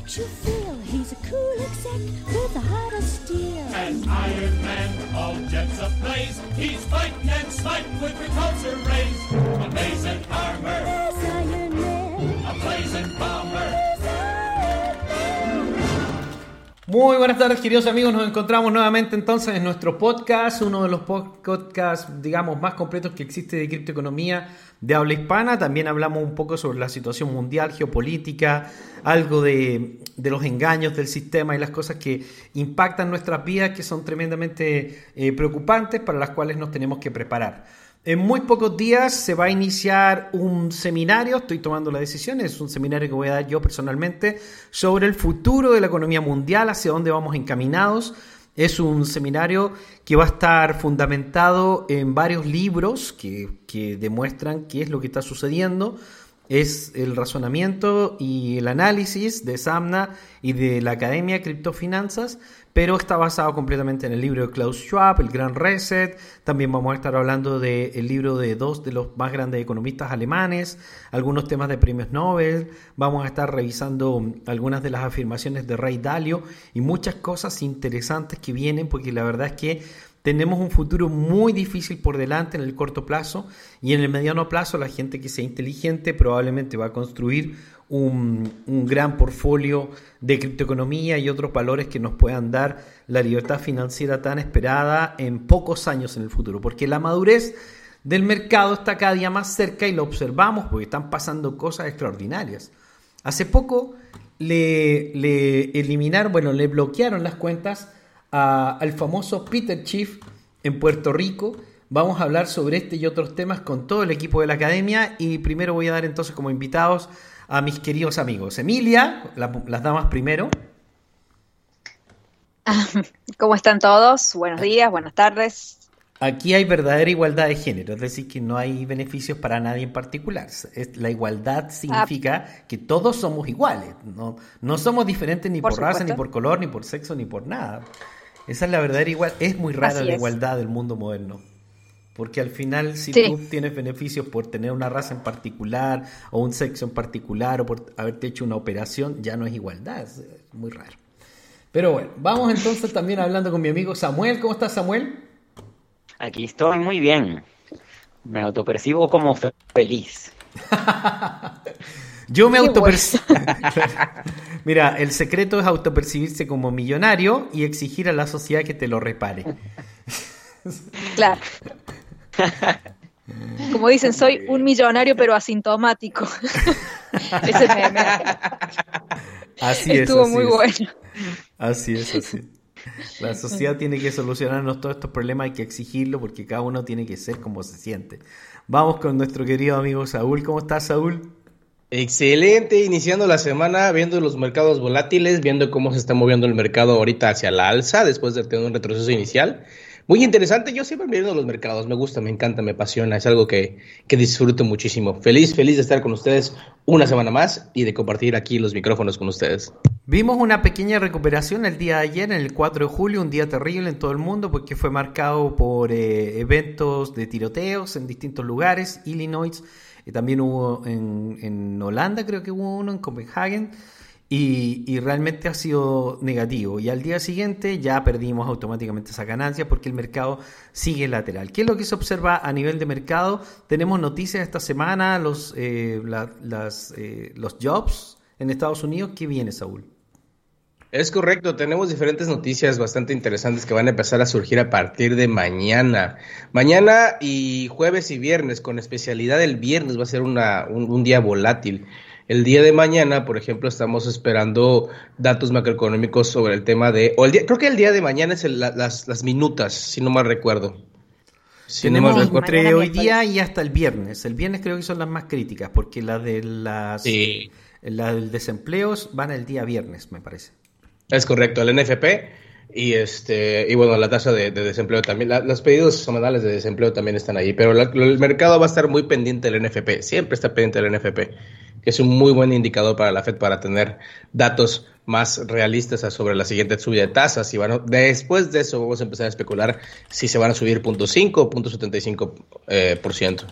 Makes you feel he's a cool exec with a heart of steel. An Iron Man, all jets ablaze. He's fighting and smiting with repulsor rays. Amazing armor, Muy buenas tardes, queridos amigos. Nos encontramos nuevamente entonces en nuestro podcast, uno de los podcasts, digamos, más completos que existe de criptoeconomía de habla hispana. También hablamos un poco sobre la situación mundial, geopolítica, algo de, de los engaños del sistema y las cosas que impactan nuestras vidas, que son tremendamente eh, preocupantes, para las cuales nos tenemos que preparar. En muy pocos días se va a iniciar un seminario, estoy tomando la decisión, es un seminario que voy a dar yo personalmente sobre el futuro de la economía mundial, hacia dónde vamos encaminados. Es un seminario que va a estar fundamentado en varios libros que, que demuestran qué es lo que está sucediendo. Es el razonamiento y el análisis de Samna y de la Academia de Criptofinanzas, pero está basado completamente en el libro de Klaus Schwab, El Gran Reset. También vamos a estar hablando del libro de dos de los más grandes economistas alemanes, algunos temas de premios Nobel. Vamos a estar revisando algunas de las afirmaciones de Ray Dalio y muchas cosas interesantes que vienen, porque la verdad es que tenemos un futuro muy difícil por delante en el corto plazo y en el mediano plazo la gente que sea inteligente probablemente va a construir un, un, gran portfolio de criptoeconomía y otros valores que nos puedan dar la libertad financiera tan esperada en pocos años en el futuro. Porque la madurez del mercado está cada día más cerca y lo observamos porque están pasando cosas extraordinarias. Hace poco le, le eliminaron, bueno, le bloquearon las cuentas a, al famoso Peter Chief en Puerto Rico. Vamos a hablar sobre este y otros temas con todo el equipo de la academia y primero voy a dar entonces como invitados a mis queridos amigos. Emilia, la, las damas primero. ¿Cómo están todos? Buenos días, buenas tardes. Aquí hay verdadera igualdad de género, es decir, que no hay beneficios para nadie en particular. La igualdad significa ah. que todos somos iguales, no, no somos diferentes ni por, por raza, ni por color, ni por sexo, ni por nada. Esa es la verdadera igualdad. Es muy rara Así la es. igualdad del mundo moderno. Porque al final, si Sí. tú tienes beneficios por tener una raza en particular, o un sexo en particular, o por haberte hecho una operación, ya no es igualdad. Es muy raro. Pero bueno, vamos entonces también hablando con mi amigo Samuel. ¿Cómo estás, Samuel? Aquí estoy muy bien. Me autopercibo como fe- feliz. Yo me autopercibo. Mira, el secreto es autopercibirse como millonario y exigir a la sociedad que te lo repare. Claro. Como dicen, soy un millonario pero asintomático. Ese meme Así es. estuvo muy es. bueno. Así es, así. La sociedad tiene que solucionarnos todos estos problemas, hay que exigirlo porque cada uno tiene que ser como se siente. Vamos con nuestro querido amigo Saúl. ¿Cómo estás, Saúl? Excelente, iniciando la semana viendo los mercados volátiles, viendo cómo se está moviendo el mercado ahorita hacia la alza después de tener un retroceso inicial. Muy interesante, yo siempre viendo los mercados, me gusta, me encanta, me apasiona, es algo que, que disfruto muchísimo. Feliz, feliz de estar con ustedes una semana más y de compartir aquí los micrófonos con ustedes. Vimos una pequeña recuperación el día de ayer, en el 4 de julio, un día terrible en todo el mundo porque fue marcado por eh, eventos de tiroteos en distintos lugares, Illinois, también hubo en, en Holanda, creo que hubo uno, en Copenhagen, y, y realmente ha sido negativo. Y al día siguiente ya perdimos automáticamente esa ganancia porque el mercado sigue lateral. ¿Qué es lo que se observa a nivel de mercado? Tenemos noticias esta semana, los, eh, la- las, eh, los jobs en Estados Unidos. ¿Qué viene, Saúl? Es correcto, tenemos diferentes noticias bastante interesantes que van a empezar a surgir a partir de mañana. Mañana y jueves y viernes, con especialidad el viernes va a ser una, un, un día volátil. El día de mañana, por ejemplo, estamos esperando datos macroeconómicos sobre el tema de, o el día, creo que el día de mañana es el- la- las, las minutas, si no mal recuerdo. Si no Tenemos entre hoy día y hasta el viernes. El viernes creo que son las más críticas porque las de las Sí. las del desempleo van el día viernes, me parece. Es correcto, el NFP y este y bueno, la tasa de, de desempleo también, la- los pedidos semanales de desempleo también están ahí, pero la- el mercado va a estar muy pendiente del NFP, siempre está pendiente del NFP, que es un muy buen indicador para la Fed para tener datos más realistas sobre la siguiente subida de tasas. Y bueno, después de eso vamos a empezar a especular si se van a subir 0.5 o 0.75%. Eh, por ciento.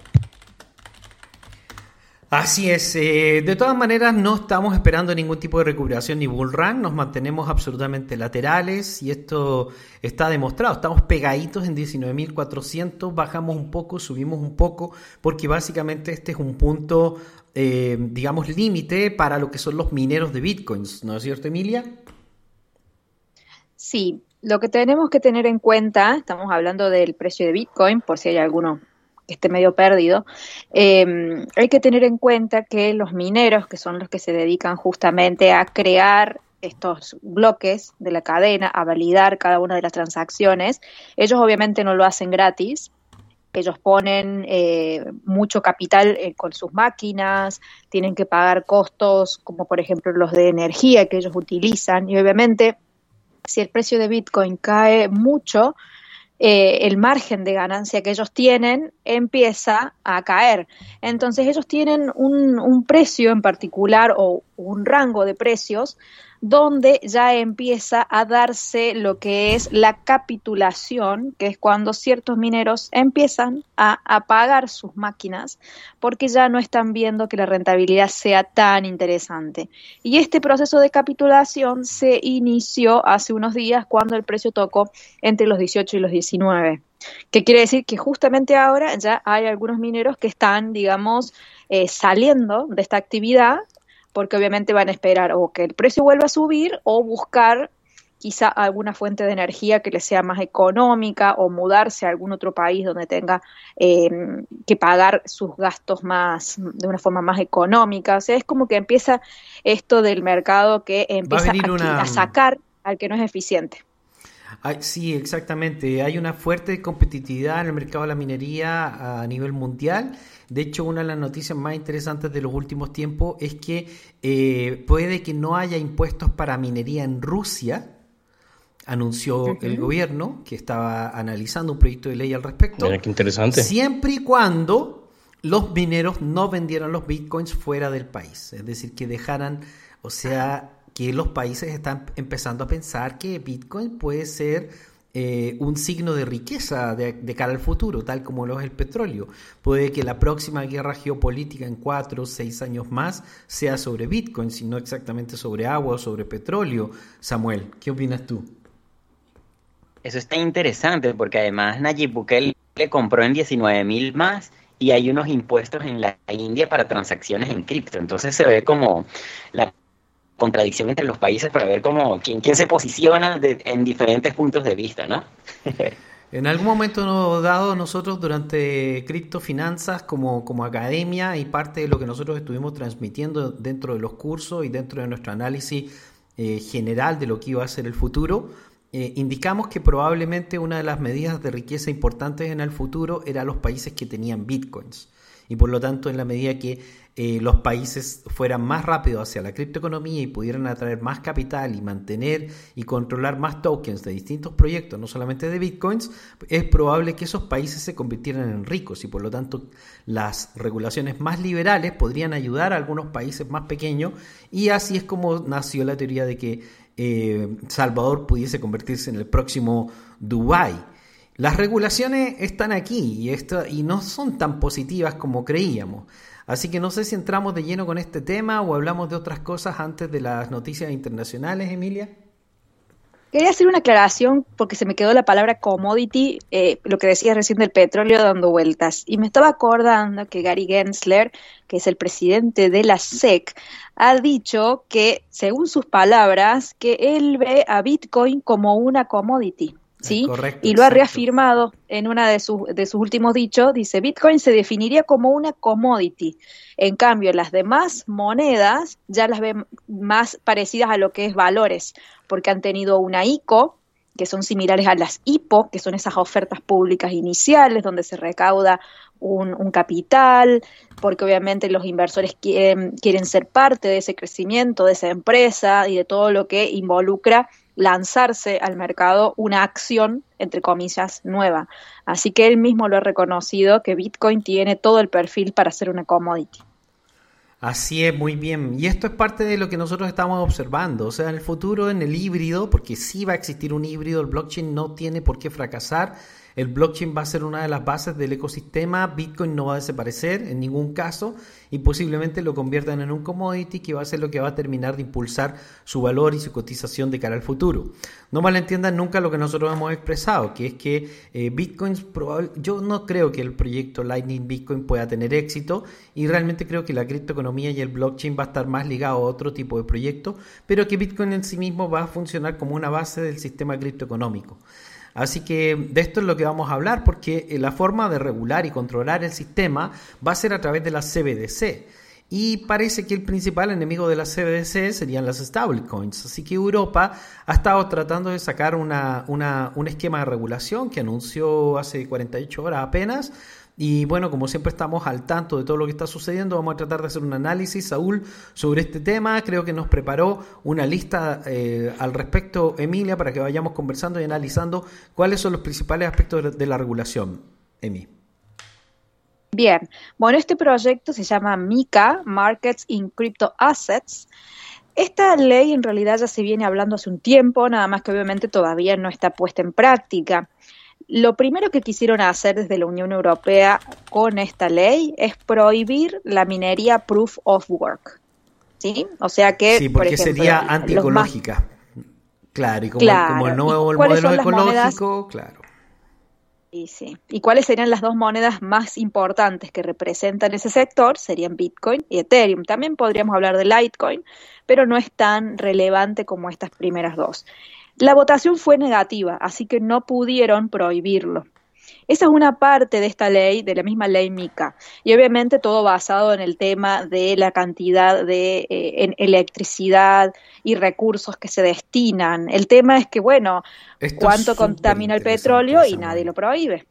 Así es, eh, de todas maneras no estamos esperando ningún tipo de recuperación ni bull run, nos mantenemos absolutamente laterales y esto está demostrado, estamos pegaditos en 19.400, bajamos un poco, subimos un poco, porque básicamente este es un punto, eh, digamos, límite para lo que son los mineros de bitcoins, ¿no es cierto Emilia? Sí, lo que tenemos que tener en cuenta, estamos hablando del precio de bitcoin, por si hay alguno que esté medio perdido, eh, hay que tener en cuenta que los mineros, que son los que se dedican justamente a crear estos bloques de la cadena, a validar cada una de las transacciones, ellos obviamente no lo hacen gratis, ellos ponen eh, mucho capital eh, con sus máquinas, tienen que pagar costos como por ejemplo los de energía que ellos utilizan y obviamente si el precio de Bitcoin cae mucho, eh, el margen de ganancia que ellos tienen empieza a caer. Entonces ellos tienen un, un precio en particular o un rango de precios donde ya empieza a darse lo que es la capitulación, que es cuando ciertos mineros empiezan a apagar sus máquinas porque ya no están viendo que la rentabilidad sea tan interesante. Y este proceso de capitulación se inició hace unos días cuando el precio tocó entre los 18 y los 19. Que quiere decir que justamente ahora ya hay algunos mineros que están, digamos, eh, saliendo de esta actividad porque obviamente van a esperar o que el precio vuelva a subir o buscar quizá alguna fuente de energía que les sea más económica o mudarse a algún otro país donde tenga eh, que pagar sus gastos más de una forma más económica. O sea, es como que empieza esto del mercado que empieza a, una... a sacar al que no es eficiente. Sí, exactamente. Hay una fuerte competitividad en el mercado de la minería a nivel mundial. De hecho, una de las noticias más interesantes de los últimos tiempos es que eh, puede que no haya impuestos para minería en Rusia, anunció el gobierno, que estaba analizando un proyecto de ley al respecto. Mira, qué interesante. Siempre y cuando los mineros no vendieran los bitcoins fuera del país. Es decir, que dejaran, o sea, que los países están empezando a pensar que Bitcoin puede ser eh, un signo de riqueza de, cara al futuro, tal como lo es el petróleo. Puede que la próxima guerra geopolítica en cuatro o seis años más sea sobre Bitcoin, sino exactamente sobre agua o sobre petróleo. Samuel, ¿qué opinas tú? Eso está interesante porque además Nayib Bukele le compró en 19 mil más y hay unos impuestos en la India para transacciones en cripto. Entonces se ve como la contradicción entre los países para ver cómo quién, quién se posiciona de, en diferentes puntos de vista, ¿no? en algún momento dado nosotros durante criptofinanzas como, como academia y parte de lo que nosotros estuvimos transmitiendo dentro de los cursos y dentro de nuestro análisis eh, general de lo que iba a ser el futuro, eh, indicamos que probablemente una de las medidas de riqueza importantes en el futuro era los países que tenían bitcoins. Y por lo tanto, en la medida que eh, los países fueran más rápidos hacia la criptoeconomía y pudieran atraer más capital y mantener y controlar más tokens de distintos proyectos, no solamente de bitcoins, es probable que esos países se convirtieran en ricos y por lo tanto las regulaciones más liberales podrían ayudar a algunos países más pequeños y así es como nació la teoría de que eh, Salvador pudiese convertirse en el próximo Dubai. Las regulaciones están aquí y, esto, y no son tan positivas como creíamos. Así que no sé si entramos de lleno con este tema o hablamos de otras cosas antes de las noticias internacionales, Emilia. Quería hacer una aclaración porque se me quedó la palabra commodity, eh, lo que decías recién del petróleo dando vueltas. Y me estaba acordando que Gary Gensler, que es el presidente de la SEC, ha dicho que, según sus palabras, que él ve a Bitcoin como una commodity. ¿Sí? Correcto, y lo ha reafirmado en una de sus, de sus últimos dichos, dice, Bitcoin se definiría como una commodity. En cambio, las demás monedas ya las ven más parecidas a lo que es valores, porque han tenido una ICO, que son similares a las IPO, que son esas ofertas públicas iniciales donde se recauda un, un capital, porque obviamente los inversores quieren, quieren ser parte de ese crecimiento, de esa empresa y de todo lo que involucra lanzarse al mercado una acción, entre comillas, nueva. Así que él mismo lo ha reconocido que Bitcoin tiene todo el perfil para ser una commodity. Así es, muy bien. Y esto es parte de lo que nosotros estamos observando. O sea, en el futuro, en el híbrido, porque sí va a existir un híbrido, el blockchain no tiene por qué fracasar. El blockchain va a ser una de las bases del ecosistema, Bitcoin no va a desaparecer en ningún caso y posiblemente lo conviertan en un commodity que va a ser lo que va a terminar de impulsar su valor y su cotización de cara al futuro. No malentiendan nunca lo que nosotros hemos expresado, que es que eh, Bitcoin, yo no creo que el proyecto Lightning Bitcoin pueda tener éxito y realmente creo que la criptoeconomía y el blockchain va a estar más ligado a otro tipo de proyecto, pero que Bitcoin en sí mismo va a funcionar como una base del sistema criptoeconómico. Así que de esto es lo que vamos a hablar porque eh, la forma de regular y controlar el sistema va a ser a través de la CBDC. Y parece que el principal enemigo de la CBDC serían las stablecoins. Así que Europa ha estado tratando de sacar una, un esquema de regulación que anunció hace 48 horas apenas, y bueno, como siempre estamos al tanto de todo lo que está sucediendo, vamos a tratar de hacer un análisis, Saúl, sobre este tema. Creo que nos preparó una lista eh, al respecto, Emilia, para que vayamos conversando y analizando cuáles son los principales aspectos de la regulación. Emi. Bien, bueno, este proyecto se llama MICA, Markets in Crypto Assets. Esta ley en realidad ya se viene hablando hace un tiempo, nada más que obviamente todavía no está puesta en práctica. Lo primero que quisieron hacer desde la Unión Europea con esta ley es prohibir la minería proof of work. ¿Sí? O sea que. Sí, porque sería antiecológica. Claro, y como, el nuevo modelo ecológico, claro. Y sí. ¿Y cuáles serían las dos monedas más importantes que representan ese sector? Serían Bitcoin y Ethereum. También podríamos hablar de Litecoin, pero no es tan relevante como estas primeras dos. La votación fue negativa, así que no pudieron prohibirlo. Esa es una parte de esta ley, de la misma ley MICA, y obviamente todo basado en el tema de la cantidad de eh, electricidad y recursos que se destinan. El tema es que, bueno, cuánto contamina el petróleo y nadie lo prohíbe.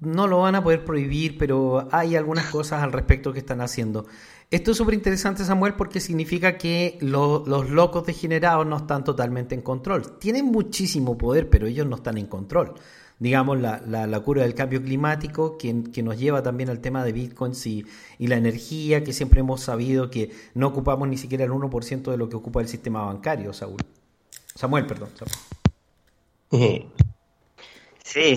No lo van a poder prohibir, pero hay algunas cosas al respecto que están haciendo. Esto es súper interesante, Samuel, porque significa que los locos degenerados no están totalmente en control. Tienen muchísimo poder, pero ellos no están en control. Digamos, la, la, cura del cambio climático, que, que, nos lleva también al tema de bitcoins y, y, la energía, que siempre hemos sabido que no ocupamos ni siquiera el 1% de lo que ocupa el sistema bancario, Saúl. Samuel, perdón. Sí,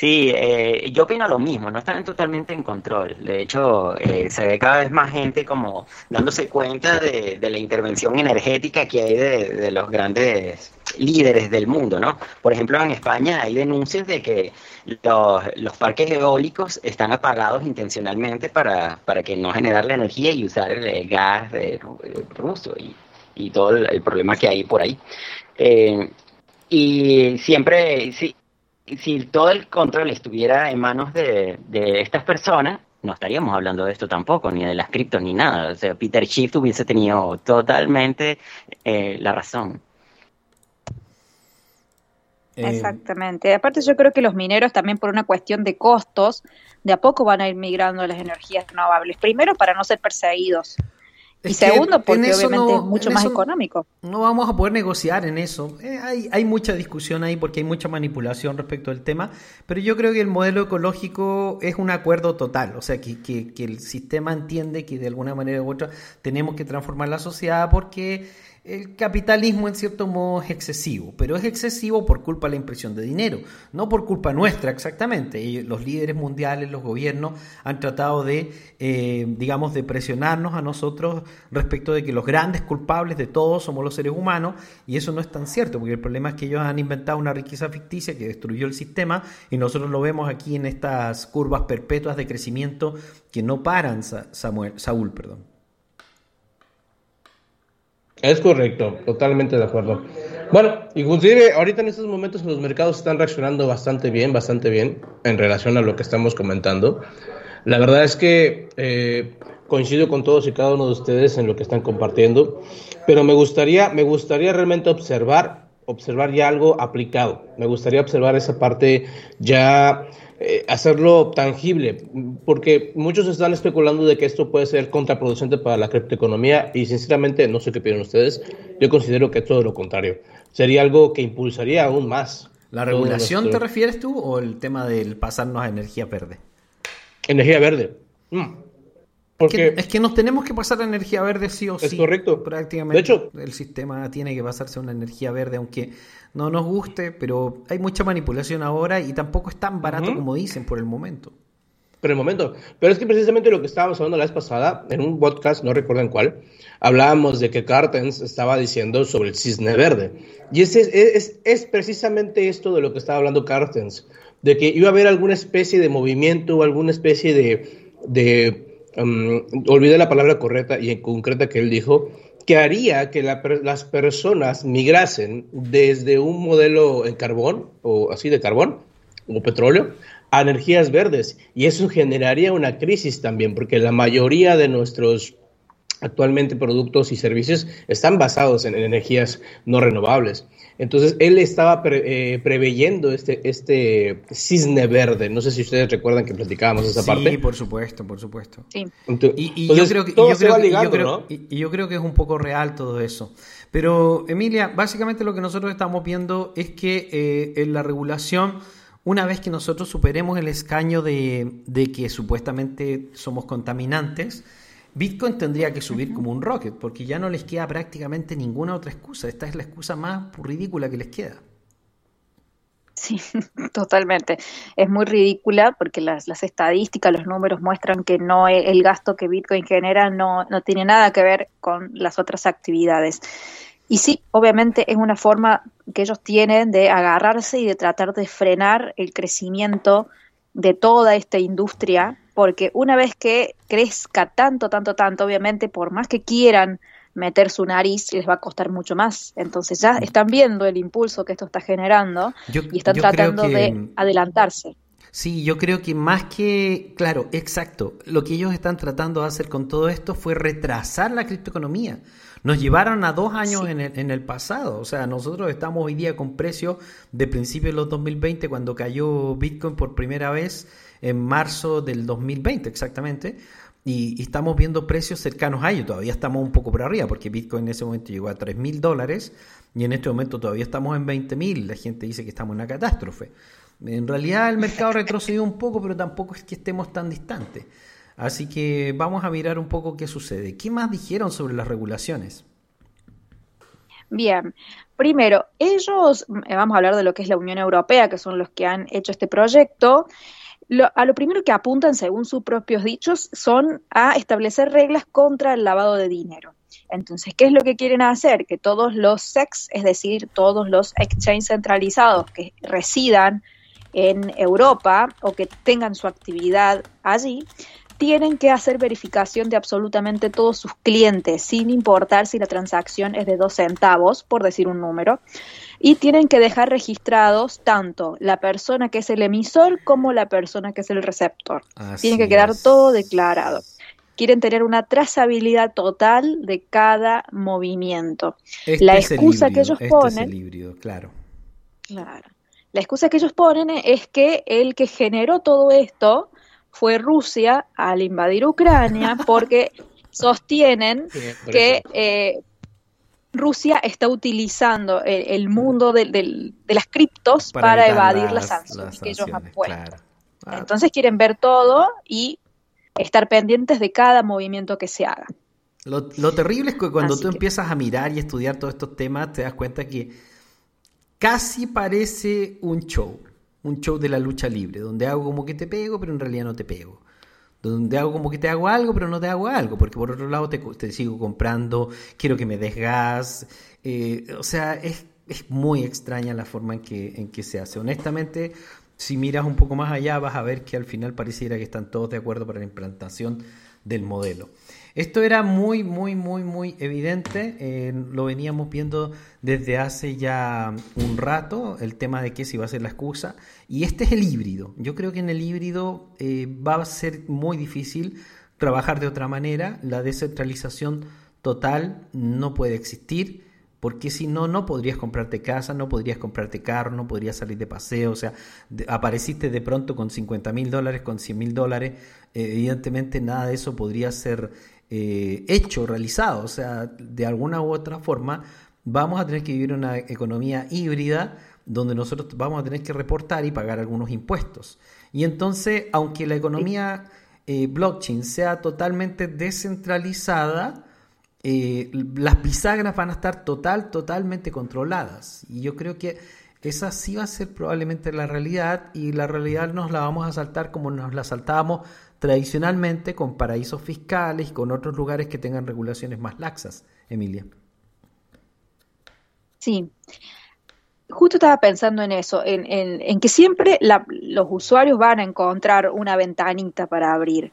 Sí, eh, yo opino lo mismo, no están totalmente en control. De hecho, eh, se ve cada vez más gente como dándose cuenta de, la intervención energética que hay de, los grandes líderes del mundo, ¿no? Por ejemplo, en España hay denuncias de que los, parques eólicos están apagados intencionalmente para, para que no generar la energía y usar el gas de, ruso y, y todo el, problema que hay por ahí. Eh, y siempre, sí, si todo el control estuviera en manos de, estas personas, no estaríamos hablando de esto tampoco, ni de las criptos ni nada. O sea, Peter Schiff hubiese tenido totalmente eh, la razón. Eh, Exactamente. Aparte yo creo que los mineros también por una cuestión de costos, de a poco van a ir migrando a las energías renovables. Primero para no ser perseguidos y segundo, porque obviamente es mucho más económico. No vamos a poder negociar en eso. Eh, hay, hay mucha discusión ahí porque hay mucha manipulación respecto al tema, pero yo creo que el modelo ecológico es un acuerdo total, o sea, que, que, que el sistema entiende que de alguna manera u otra tenemos que transformar la sociedad porque el capitalismo en cierto modo es excesivo, pero es excesivo por culpa de la impresión de dinero, no por culpa nuestra exactamente. Los líderes mundiales, los gobiernos han tratado de, eh, digamos, de presionarnos a nosotros respecto de que los grandes culpables de todo somos los seres humanos y eso no es tan cierto, porque el problema es que ellos han inventado una riqueza ficticia que destruyó el sistema y nosotros lo vemos aquí en estas curvas perpetuas de crecimiento que no paran, Samuel, Saúl, perdón. Es correcto, totalmente de acuerdo. Bueno, inclusive ahorita en estos momentos los mercados están reaccionando bastante bien, bastante bien en relación a lo que estamos comentando. La verdad es que eh, coincido con todos y cada uno de ustedes en lo que están compartiendo, pero me gustaría, me gustaría realmente observar, observar ya algo aplicado. Me gustaría observar esa parte ya eh, hacerlo tangible, porque muchos están especulando de que esto puede ser contraproducente para la criptoeconomía y sinceramente no sé qué piensan ustedes, yo considero que es todo lo contrario. Sería algo que impulsaría aún más. ¿La regulación te refieres tú o el tema del pasarnos a energía verde? Energía verde. Mm. Porque es que, nos tenemos que pasar a energía verde sí o sí. Es correcto. Prácticamente. De hecho, el sistema tiene que pasarse a una energía verde, aunque no nos guste, pero hay mucha manipulación ahora y tampoco es tan barato como dicen por el momento. Por el momento. Pero es que precisamente lo que estábamos hablando la vez pasada, en un podcast, no recuerdo en cuál, hablábamos de que Cartens estaba diciendo sobre el cisne verde. Y es, es, es precisamente esto de lo que estaba hablando Cartens, de que iba a haber alguna especie de movimiento o alguna especie de, de um, olvidé la palabra correcta y en concreta que él dijo, que haría que las personas migrasen desde un modelo en carbón, o así de carbón, o petróleo, a energías verdes. Y eso generaría una crisis también, porque la mayoría de nuestros actualmente productos y servicios están basados en energías no renovables. Entonces, él estaba eh, preveyendo este, este cisne verde. No sé si ustedes recuerdan que platicábamos esa parte. Sí, por supuesto, por supuesto. Sí. y, yo creo que, yo creo, y yo creo que es un poco real todo eso. Pero, Emilia, básicamente lo que nosotros estamos viendo es que eh, en la regulación, una vez que nosotros superemos el escaño de, de que supuestamente somos contaminantes, Bitcoin tendría que subir como un rocket, porque ya no les queda prácticamente ninguna otra excusa. Esta es la excusa más ridícula que les queda. Sí, totalmente. Es muy ridícula porque las, estadísticas, los números muestran que no e, el gasto que Bitcoin genera no, no tiene nada que ver con las otras actividades. Y sí, obviamente es una forma que ellos tienen de agarrarse y de tratar de frenar el crecimiento de toda esta industria porque una vez que crezca tanto, tanto, tanto, obviamente, por más que quieran meter su nariz, les va a costar mucho más. Entonces ya mm. están viendo el impulso que esto está generando y están tratando de adelantarse. Sí, yo creo que más que, claro, exacto, lo que ellos están tratando de hacer con todo esto fue retrasar la criptoeconomía. Nos llevaron a dos años en, el, en el pasado, o sea, nosotros estamos hoy día con precios de principios de los 2020 cuando cayó Bitcoin por primera vez en marzo del 2020 exactamente. Y, estamos viendo precios cercanos a ello. Todavía estamos un poco por arriba, porque Bitcoin en ese momento llegó a 3 mil dólares y en este momento todavía estamos en 20 mil. La gente dice que estamos en una catástrofe. En realidad el mercado retrocedió un poco, pero tampoco es que estemos tan distantes. Así que vamos a mirar un poco qué sucede. ¿Qué más dijeron sobre las regulaciones? Bien, primero, ellos, eh, vamos a hablar de lo que es la Unión Europea, que son los que han hecho este proyecto, a lo primero que apuntan, según sus propios dichos, son a establecer reglas contra el lavado de dinero. Entonces, ¿qué es lo que quieren hacer? Que todos los SEX, es decir, todos los exchanges centralizados que residan en Europa o que tengan su actividad allí, tienen que hacer verificación de absolutamente todos sus clientes, sin importar si la transacción es de dos centavos, por decir un número y tienen que dejar registrados tanto la persona que es el emisor como la persona que es el receptor. Tiene que quedar todo declarado. Quieren tener una trazabilidad total de cada movimiento. Este la excusa que ellos este ponen, claro. Claro. La excusa que ellos ponen es que el que generó todo esto fue Rusia al invadir Ucrania porque sostienen que eh, Rusia está utilizando el, mundo de, las criptos para, evadir las, sanciones que ellos han puesto. Ah. Entonces quieren ver todo y estar pendientes de cada movimiento que se haga. Lo, terrible es que cuando tú empiezas a mirar y estudiar todos estos temas, te das cuenta que casi parece un show, un show de la lucha libre, donde hago como que te pego, pero en realidad no te pego donde hago como que te hago algo, pero no te hago algo, porque por otro lado te, sigo comprando, quiero que me des gas, eh, o sea, es, es, muy extraña la forma en que, en que se hace. Honestamente, si miras un poco más allá, vas a ver que al final pareciera que están todos de acuerdo para la implantación del modelo. Esto era muy, muy, muy, muy evidente. Eh, lo veníamos viendo desde hace ya un rato, el tema de que si va a ser la excusa. Y este es el híbrido. Yo creo que en el híbrido eh, va a ser muy difícil trabajar de otra manera. La descentralización total no puede existir. Porque si no, no podrías comprarte casa, no podrías comprarte carro, no podrías salir de paseo. O sea, apareciste de pronto con 50 mil dólares, con 100 mil dólares. evidentemente nada de eso podría ser eh, hecho, realizado. O sea, de alguna u otra forma vamos a tener que vivir una economía híbrida donde nosotros vamos a tener que reportar y pagar algunos impuestos. Y entonces, aunque la economía eh, blockchain sea totalmente descentralizada, eh, las bisagras van a estar total, totalmente controladas. Y yo creo que esa sí va a ser probablemente la realidad y la realidad nos la vamos a saltar como nos la saltábamos tradicionalmente con paraísos fiscales y con otros lugares que tengan regulaciones más laxas, Emilia. Sí, justo estaba pensando en eso, en, que siempre los usuarios van a encontrar una ventanita para abrir.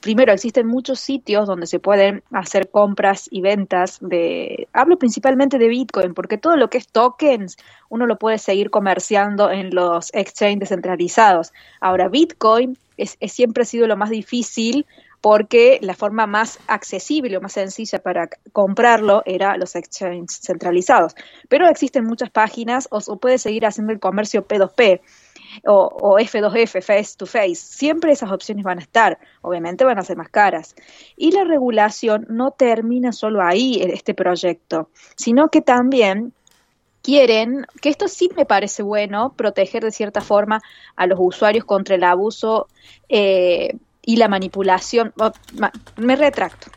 Primero, existen muchos sitios donde se pueden hacer compras y ventas de, hablo principalmente de Bitcoin, porque todo lo que es tokens, uno lo puede seguir comerciando en los exchanges descentralizados. Ahora, Bitcoin es, siempre ha sido lo más difícil porque la forma más accesible o más sencilla para comprarlo era los exchanges centralizados. Pero existen muchas páginas o, puede seguir haciendo el comercio P2P o, F2F, face to face. Siempre esas opciones van a estar. Obviamente van a ser más caras. Y la regulación no termina solo ahí, en este proyecto, sino que también quieren, que esto sí me parece bueno, proteger de cierta forma a los usuarios contra el abuso eh, y la manipulación. Oh, me retracto.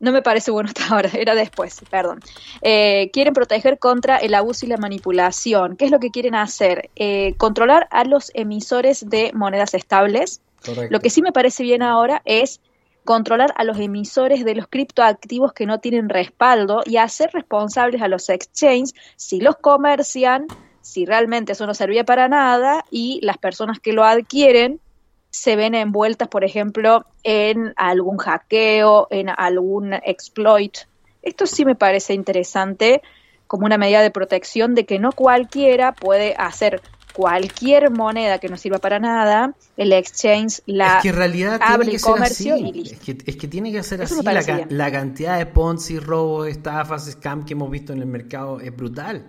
No me parece bueno hasta ahora, era después, perdón. Eh, quieren proteger contra el abuso y la manipulación. ¿Qué es lo que quieren hacer? Eh, controlar a los emisores de monedas estables. Lo que sí me parece bien ahora es controlar a los emisores de los criptoactivos que no tienen respaldo y hacer responsables a los exchanges si los comercian, si realmente eso no servía para nada y las personas que lo adquieren se ven envueltas, por ejemplo, en algún hackeo, en algún exploit. Esto sí me parece interesante como una medida de protección de que no cualquiera puede hacer cualquier moneda que no sirva para nada, el exchange la es que en realidad abre el comercio y listo. Es que, tiene que ser así. La, la, cantidad de Ponzi, robos, estafas, scam que hemos visto en el mercado es brutal.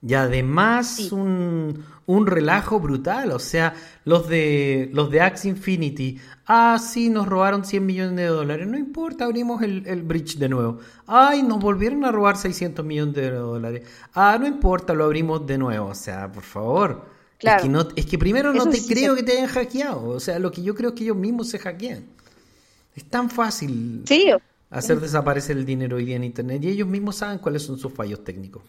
Y además un, un, relajo brutal, o sea, los de los de Axe Infinity, ah, sí, nos robaron 100 millones de dólares, no importa, abrimos el, el bridge de nuevo. Ay, nos volvieron a robar 600 millones de dólares. Ah, no importa, lo abrimos de nuevo, o sea, por favor. Es, que no, es que primero no te creo que te hayan hackeado, o sea, lo que yo creo es que ellos mismos se hackean. Es tan fácil hacer desaparecer el dinero hoy día en Internet y ellos mismos saben cuáles son sus fallos técnicos.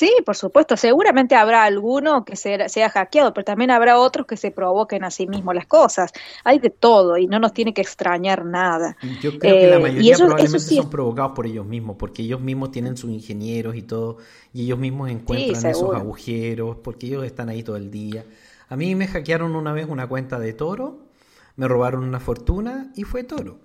Sí, por supuesto. Seguramente habrá alguno que sea, hackeado, pero también habrá otros que se provoquen a sí mismos las cosas. Hay de todo y no nos tiene que extrañar nada. Yo creo que la eh, mayoría probablemente son provocados por ellos mismos, porque ellos mismos tienen sus ingenieros y todo, y ellos mismos encuentran esos agujeros, porque ellos están ahí todo el día. A mí me hackearon una vez una cuenta de toro, me robaron una fortuna y fue toro.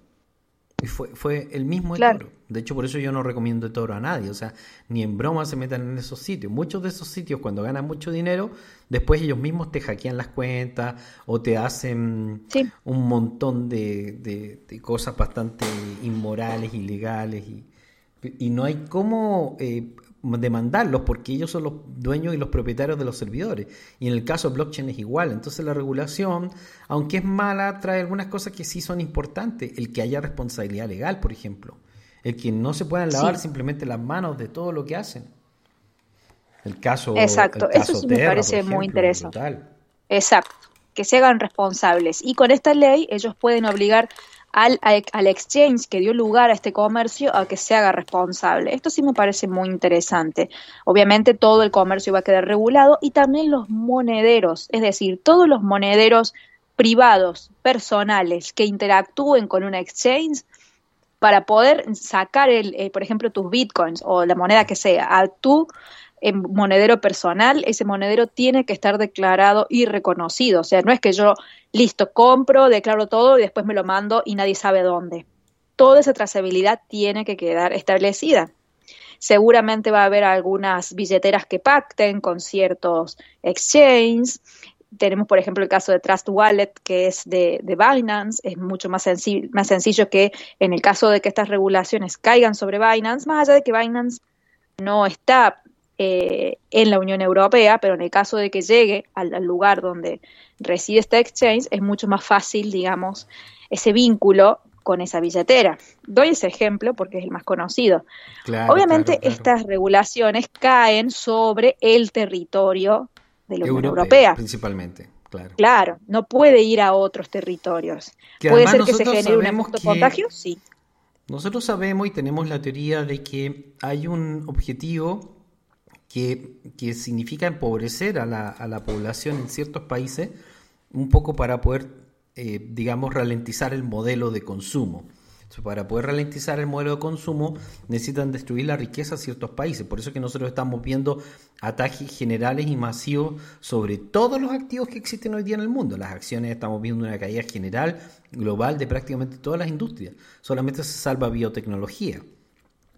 Y fue, fue el mismo toro. De hecho, por eso yo no recomiendo toro a nadie. O sea, ni en broma se metan en esos sitios. Muchos de esos sitios, cuando ganan mucho dinero, después ellos mismos te hackean las cuentas o te hacen un montón de, de, cosas bastante inmorales, ilegales. Y, y no hay cómo eh, demandarlos porque ellos son los dueños y los propietarios de los servidores. Y en el caso de blockchain es igual. Entonces la regulación, aunque es mala, trae algunas cosas que sí son importantes. El que haya responsabilidad legal, por ejemplo. El que no se puedan lavar simplemente las manos de todo lo que hacen. El caso. Exacto, eso sí me parece muy interesante. Exacto, que se hagan responsables. Y con esta ley ellos pueden obligar al, al, exchange que dio lugar a este comercio a que se haga responsable. Esto sí me parece muy interesante. Obviamente todo el comercio va a quedar regulado y también los monederos, es decir, todos los monederos privados, personales, que interactúen con un exchange para poder sacar, el, eh, por ejemplo, tus bitcoins o la moneda que sea a tu en monedero personal, ese monedero tiene que estar declarado y reconocido. O sea, no es que yo, listo, compro, declaro todo y después me lo mando y nadie sabe dónde. Toda esa trazabilidad tiene que quedar establecida. Seguramente va a haber algunas billeteras que pacten con ciertos exchanges. Tenemos, por ejemplo, el caso de Trust Wallet, que es de, de Binance. Es mucho más, más sencillo que en el caso de que estas regulaciones caigan sobre Binance, más allá de que Binance no está eh, en la Unión Europea, pero en el caso de que llegue al, lugar donde reside este exchange, es mucho más fácil, digamos, ese vínculo con esa billetera. Doy ese ejemplo porque es el más conocido. Obviamente estas regulaciones caen sobre el territorio de la Unión Europea. Principalmente. Claro. no puede ir a otros territorios. ¿Puede ser que se genere un efecto contagio? Sí. Nosotros sabemos y tenemos la teoría de que hay un objetivo que, que significa empobrecer a la, a la, población en ciertos países un poco para poder, eh, digamos, ralentizar el modelo de consumo para poder ralentizar el modelo de consumo necesitan destruir la riqueza de ciertos países. Por eso que nosotros estamos viendo ataques generales y masivos sobre todos los activos que existen hoy día en el mundo. Las acciones estamos viendo una caída general global de prácticamente todas las industrias. Solamente se salva biotecnología.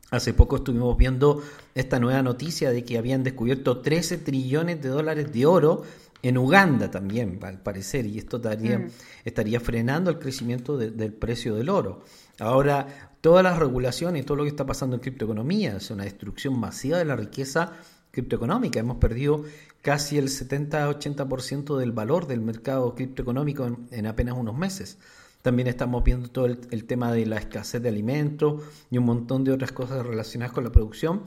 Hace poco estuvimos viendo esta nueva noticia de que habían descubierto 13 trillones de dólares de oro en Uganda también, al parecer, y esto estaría, mm. estaría frenando el crecimiento del precio del oro. Ahora, todas las regulaciones todo lo que está pasando en criptoeconomía es una destrucción masiva de la riqueza criptoeconómica. Hemos perdido casi el 70-80% del valor del mercado criptoeconómico en, apenas unos meses. También estamos viendo todo el, tema de la escasez de alimentos y un montón de otras cosas relacionadas con la producción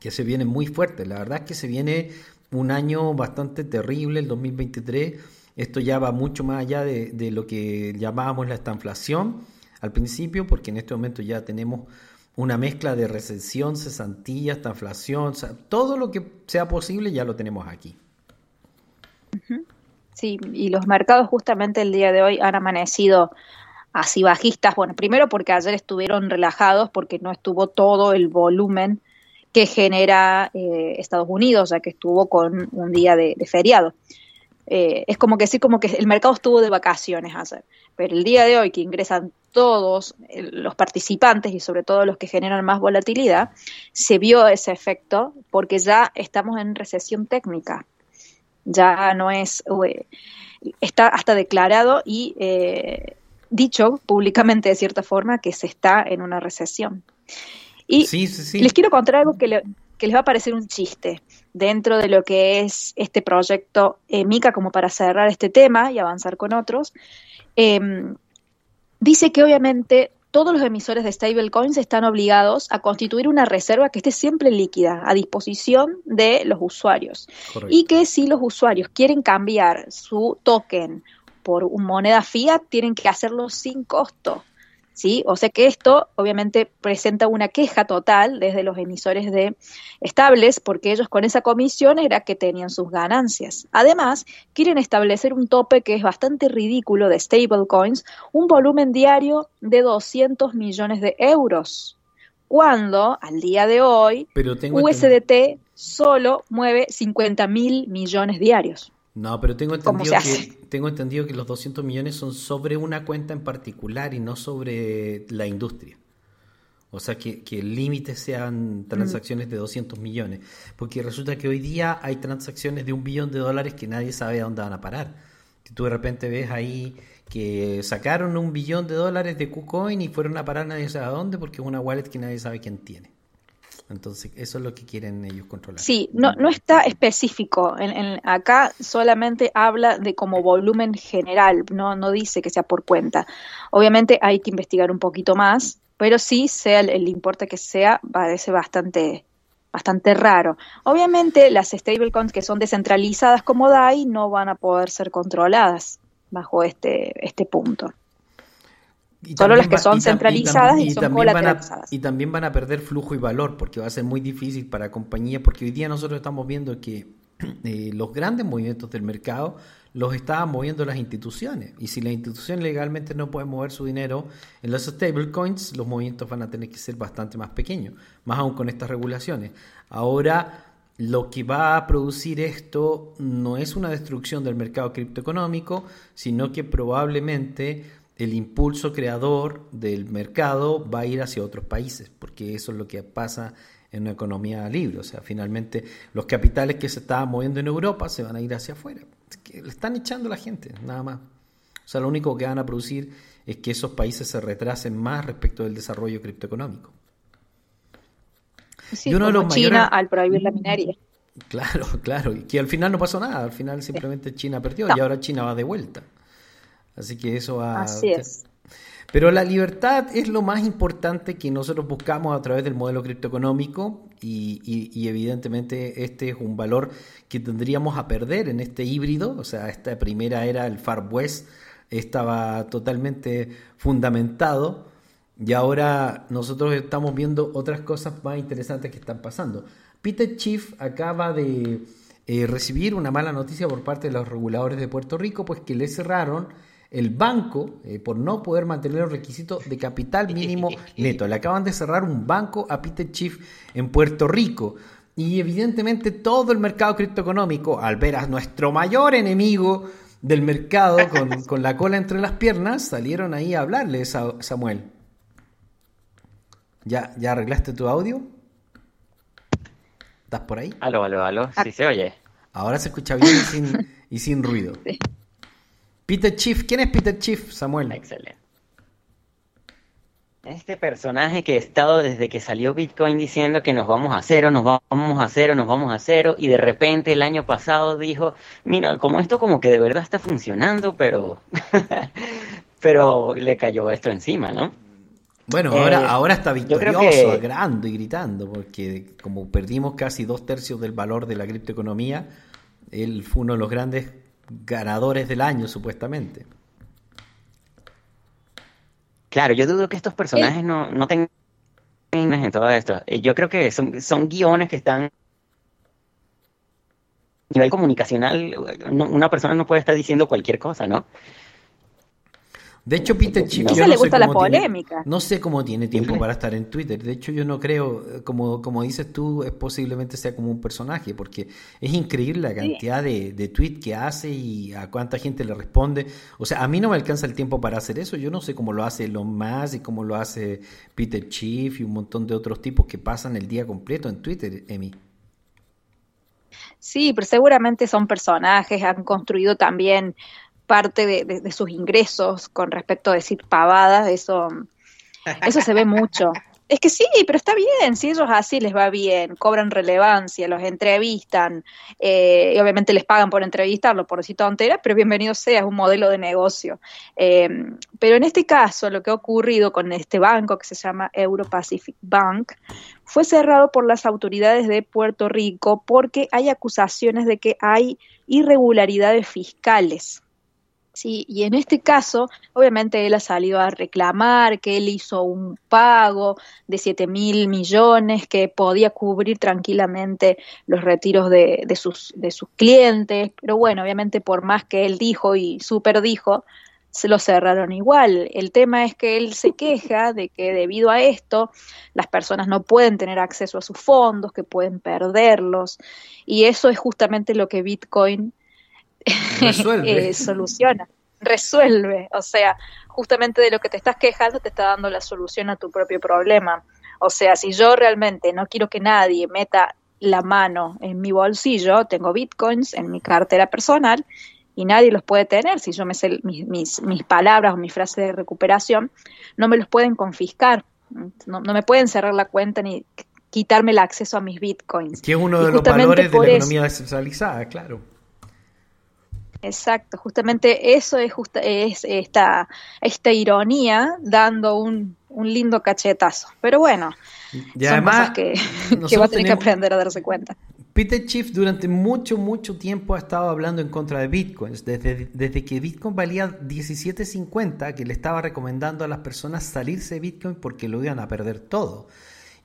que se vienen muy fuertes. La verdad es que se viene un año bastante terrible, el 2023. Esto ya va mucho más allá de, de lo que llamábamos la estanflación al principio, porque en este momento ya tenemos una mezcla de recesión, cesantilla, estanflación, todo lo que sea posible ya lo tenemos aquí. Sí, y los mercados justamente el día de hoy han amanecido así bajistas. Bueno, primero porque ayer estuvieron relajados porque no estuvo todo el volumen que genera eh, Estados Unidos, ya que estuvo con un día de, feriado. Eh, es como que sí, como que el mercado estuvo de vacaciones ayer, pero el día de hoy que ingresan todos los participantes y sobre todo los que generan más volatilidad, se vio ese efecto porque ya estamos en recesión técnica. Ya no es, está hasta declarado y eh, dicho públicamente de cierta forma que se está en una recesión. Y les quiero contar algo que, les va a parecer un chiste dentro de lo que es este proyecto eh, Mica, como para cerrar este tema y avanzar con otros. Em, dice que obviamente todos los emisores de stablecoins están obligados a constituir una reserva que esté siempre líquida a disposición de los usuarios. Y que si los usuarios quieren cambiar su token por una moneda fiat, tienen que hacerlo sin costo. ¿Sí? O sea que esto obviamente presenta una queja total desde los emisores de estables, porque ellos con esa comisión era que tenían sus ganancias. Además, quieren establecer un tope que es bastante ridículo de stablecoins, un volumen diario de 200 millones de euros, cuando al día de hoy USDT solo mueve 50 mil millones diarios. No, pero tengo entendido, que, tengo entendido que los 200 millones son sobre una cuenta en particular y no sobre la industria. O sea, que, que el límite sean transacciones de 200 millones. Porque resulta que hoy día hay transacciones de un billón de dólares que nadie sabe a dónde van a parar. Tú de repente ves ahí que sacaron un billón de dólares de KuCoin y fueron a parar nadie sabe a dónde porque es una wallet que nadie sabe quién tiene. Entonces, eso es lo que quieren ellos controlar. Sí, no, no está específico. Acá solamente habla de como volumen general, no, no dice que sea por cuenta. Obviamente hay que investigar un poquito más, pero sí, sea el, importe que sea, parece bastante, bastante raro. Obviamente las stablecoins que son descentralizadas como DAI no van a poder ser controladas bajo este, este punto. Solo las que son centralizadas y, son y también van a perder flujo y valor porque va a ser muy difícil para compañías porque hoy día nosotros estamos viendo que eh, los grandes movimientos del mercado los estaban moviendo las instituciones y si la institución legalmente no puede mover su dinero en los stablecoins los movimientos van a tener que ser bastante más pequeños más aún con estas regulaciones. Ahora lo que va a producir esto no es una destrucción del mercado criptoeconómico sino que probablemente el impulso creador del mercado va a ir hacia otros países, porque eso es lo que pasa en una economía libre. O sea, finalmente los capitales que se estaban moviendo en Europa se van a ir hacia afuera. que le están echando a la gente, nada más. O sea, lo único que van a producir es que esos países se retrasen más respecto del desarrollo criptoeconómico. Sí, y uno de los China al prohibir la minería. Claro, claro, y que al final no pasó nada, al final simplemente China perdió y ahora China va de vuelta. Así que eso va... Así es. Pero la libertad es lo más importante que nosotros buscamos a través del modelo criptoeconómico y, y, y, evidentemente este es un valor que tendríamos a perder en este híbrido, o sea, esta primera era el Far West, estaba totalmente fundamentado y ahora nosotros estamos viendo otras cosas más interesantes que están pasando. Peter Chief acaba de eh, recibir una mala noticia por parte de los reguladores de Puerto Rico, pues que le cerraron el banco eh, por no poder mantener los requisitos de capital mínimo neto. Le acaban de cerrar un banco a Peter Chief en Puerto Rico. Y evidentemente todo el mercado criptoeconómico, al ver a nuestro mayor enemigo del mercado con, con la cola entre las piernas, salieron ahí a hablarle, Samuel. ¿Ya, ¿Ya arreglaste tu audio? ¿Estás por ahí? Aló, aló, aló. Sí se oye. Ahora se escucha bien y sin, y sin ruido. Sí. Peter Chief, ¿quién es Peter Chief, Samuel? Excelente. Este personaje que ha estado desde que salió Bitcoin diciendo que nos vamos a cero, nos vamos a cero, nos vamos a cero, y de repente el año pasado dijo, mira, como esto como que de verdad está funcionando, pero, pero le cayó esto encima, ¿no? Bueno, ahora, eh, ahora está victorioso, grande y gritando, porque como perdimos casi dos tercios del valor de la criptoeconomía, él fue uno de los grandes ganadores del año, supuestamente. Claro, yo dudo que estos personajes no, no tengan en todo esto. Eh, yo creo que son, son guiones que están a nivel comunicacional. Una persona no puede estar diciendo cualquier cosa, ¿no? De hecho, Peter Chief. No, le gusta la polémica. no sé cómo tiene tiempo para estar en Twitter. De hecho, yo no creo, eh, como, como dices tú, es posiblemente sea como un personaje, porque es increíble la cantidad de, de tweets que hace y a cuánta gente le responde. O sea, a mí no me alcanza el tiempo para hacer eso. Yo no sé cómo lo hace Elon Musk y cómo lo hace Peter Chief y un montón de otros tipos que pasan el día completo en Twitter, Emi. Sí, pero seguramente son personajes, han construido también parte de, sus ingresos con respecto a decir pavadas, eso, eso se ve mucho. Es que sí, pero está bien, si ellos así les va bien, cobran relevancia, los entrevistan, eh, y obviamente les pagan por entrevistarlo, por decir tonteras, pero bienvenido sea, es un modelo de negocio. Eh, pero en este caso, lo que ha ocurrido con este banco que se llama Euro Pacific Bank fue cerrado por las autoridades de Puerto Rico porque hay acusaciones de que hay irregularidades fiscales. Sí, y en este caso, obviamente él ha salido a reclamar que él hizo un pago de 7 mil millones que podía cubrir tranquilamente los retiros de, de, sus, de sus clientes, pero bueno, obviamente por más que él dijo y super dijo, se lo cerraron igual. El tema es que él se queja de que debido a esto las personas no pueden tener acceso a sus fondos, que pueden perderlos, y eso es justamente lo que Bitcoin resuelve. Eh, soluciona, resuelve. O sea, justamente de lo que te estás quejando te está dando la solución a tu propio problema. O sea, si yo realmente no quiero que nadie meta la mano en mi bolsillo, tengo bitcoins en mi cartera personal y nadie los puede tener. Si yo me sé mis, mis, mis palabras o mi frase de recuperación, no me los pueden confiscar. No, no me pueden cerrar la cuenta ni quitarme el acceso a mis bitcoins. Que es uno de los valores de la economía descentralizada, claro. Exacto, justamente eso es, justa, es esta, esta ironía dando un, un lindo cachetazo. Pero bueno, y son cosas que, que va a tener que aprender a darse cuenta. Peter Schiff durante mucho, mucho tiempo ha estado hablando en contra de bitcoins. Desde, desde que Bitcoin valía 17.50, que le estaba recomendando a las personas salirse de Bitcoin porque lo iban a perder todo.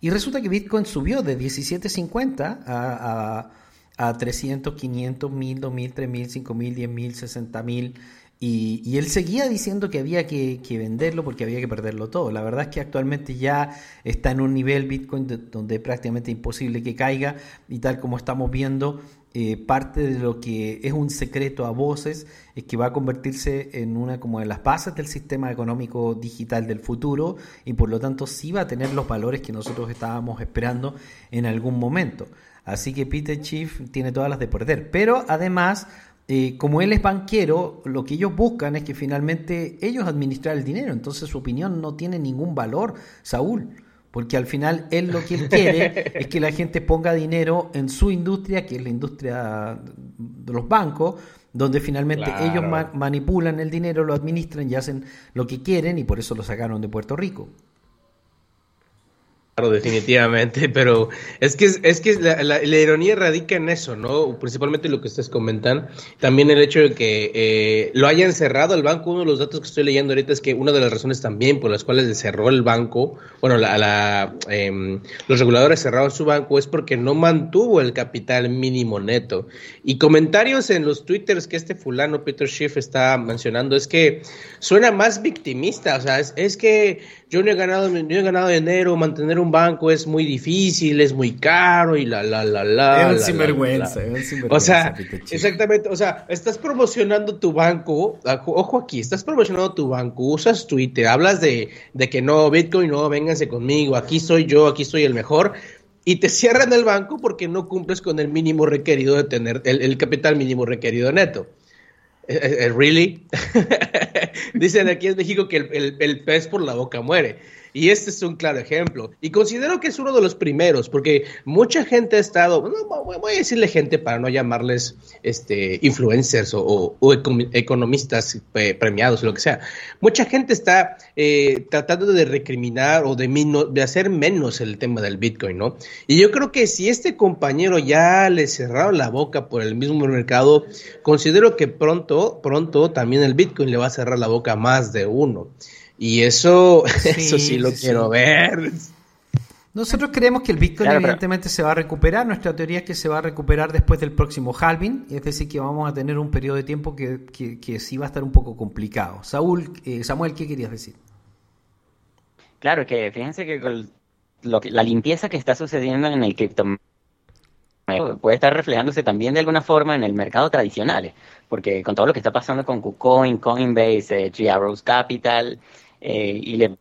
Y resulta que Bitcoin subió de 17.50 a, a a 300, 500, 1000, 2000, 3000, 5000, 10000, 60000. Y, y él seguía diciendo que había que, venderlo porque había que perderlo todo. La verdad es que actualmente ya está en un nivel Bitcoin donde es prácticamente imposible que caiga y tal como estamos viendo, eh, parte de lo que es un secreto a voces es que va a convertirse en una como de las bases del sistema económico digital del futuro y por lo tanto sí va a tener los valores que nosotros estábamos esperando en algún momento. Así que Peter Chief tiene todas las de perder. Pero además, eh, como él es banquero, lo que ellos buscan es que finalmente ellos administren el dinero. Entonces su opinión no tiene ningún valor, Saúl. Porque al final él lo que él quiere es que la gente ponga dinero en su industria, que es la industria de los bancos, donde finalmente Claro. ellos ma- manipulan el dinero, lo administran y hacen lo que quieren y por eso lo sacaron de Puerto Rico. Claro, definitivamente, pero es que es que la, la- la ironía radica en eso, ¿no? Principalmente lo que ustedes comentan, también el hecho de que eh, lo hayan cerrado el banco, uno de los datos que estoy leyendo ahorita es que una de las razones también por las cuales cerró el banco, bueno, la, la, em, los reguladores cerraron su banco es porque no mantuvo el capital mínimo neto. Y comentarios en los twitters que este fulano Peter Schiff está mencionando es que suena más victimista, o sea, es, es que yo no he ganado, yo he ganado dinero, mantener un banco es muy difícil, es muy caro y la la la la. Es un la, sinvergüenza, la. es un sinvergüenza, O sea, exactamente, o sea, estás promocionando tu banco, ojo ojo aquí, estás promocionando tu banco, usas Twitter, hablas de, de que no, Bitcoin, no, vénganse conmigo, aquí soy yo, aquí soy el mejor, y te cierran el banco porque no cumples con el mínimo requerido de tener, el, el capital mínimo requerido neto. Eh, eh, ¿Really? Dicen aquí en México que el, el- el pez por la boca muere. Y este es un claro ejemplo. Y considero que es uno de los primeros, porque mucha gente ha estado, no, voy a decirle gente para no llamarles este, influencers o, o- o econ- economistas premiados o lo que sea. Mucha gente está eh, tratando de recriminar o de, de hacer menos el tema del Bitcoin, ¿no? Y yo creo que si este compañero ya le cerraron la boca por el mismo mercado, considero que pronto, pronto también el Bitcoin le va a cerrar la boca a más de uno. Y eso, eso sí lo sí, quiero sí. ver. Nosotros creemos que el Bitcoin Claro, pero- evidentemente se va a recuperar. Nuestra teoría es que se va a recuperar después del próximo halving, es decir, que vamos a tener un periodo de tiempo que, que- que sí va a estar un poco complicado. Saúl, eh, Samuel, ¿qué querías decir? Claro, que fíjense que con lo que- la limpieza que está sucediendo en el cripto puede estar reflejándose también de alguna forma en el mercado tradicional, porque con todo lo que está pasando con KuCoin, Coinbase, eh, Arrows Capital, eh, y le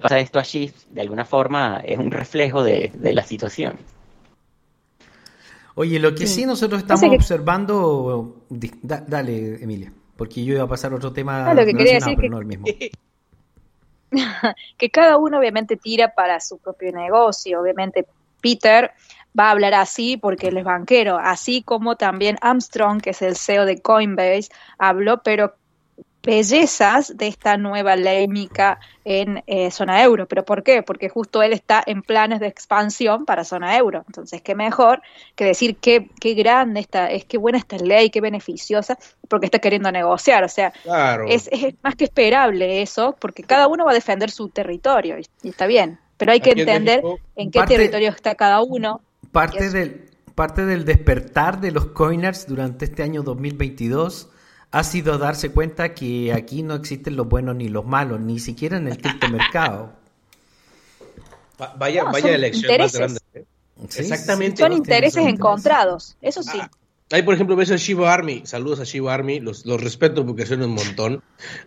pasa esto a Shift, de alguna forma es un reflejo de, de la situación. Oye, lo que sí, Sí. nosotros estamos que- observando... da- dale, Emilia, porque yo iba a pasar a otro tema Ah, lo que quería decir pero que- no el mismo. que cada uno obviamente tira para su propio negocio. Obviamente Peter va a hablar así porque él es banquero, así como también Armstrong, que es el CEO de Coinbase, habló, pero bellezas de esta nueva ley MICA en eh, zona euro. ¿Pero por qué? Porque justo él está en planes de expansión para zona euro. Entonces, qué mejor que decir qué, qué grande esta, es qué buena esta ley, qué beneficiosa, porque está queriendo negociar. O sea, Claro. es, es más que esperable eso, porque cada uno va a defender su territorio y, y está bien. Pero hay que Aquí en entender México- en qué Parte- territorio está cada uno. Parte del, parte del despertar de los coiners durante este año 2022 ha sido darse cuenta que aquí no existen los buenos ni los malos, ni siquiera en el criptomercado. Va- Vaya, No, vaya elección intereses. más grande. ¿eh? Sí, Exactamente. sí, Son intereses encontrados, eso sí. Ah, Ahí, por ejemplo, ves a Shiba Army. Saludos a Shiba Army. Los, los respeto porque son un montón.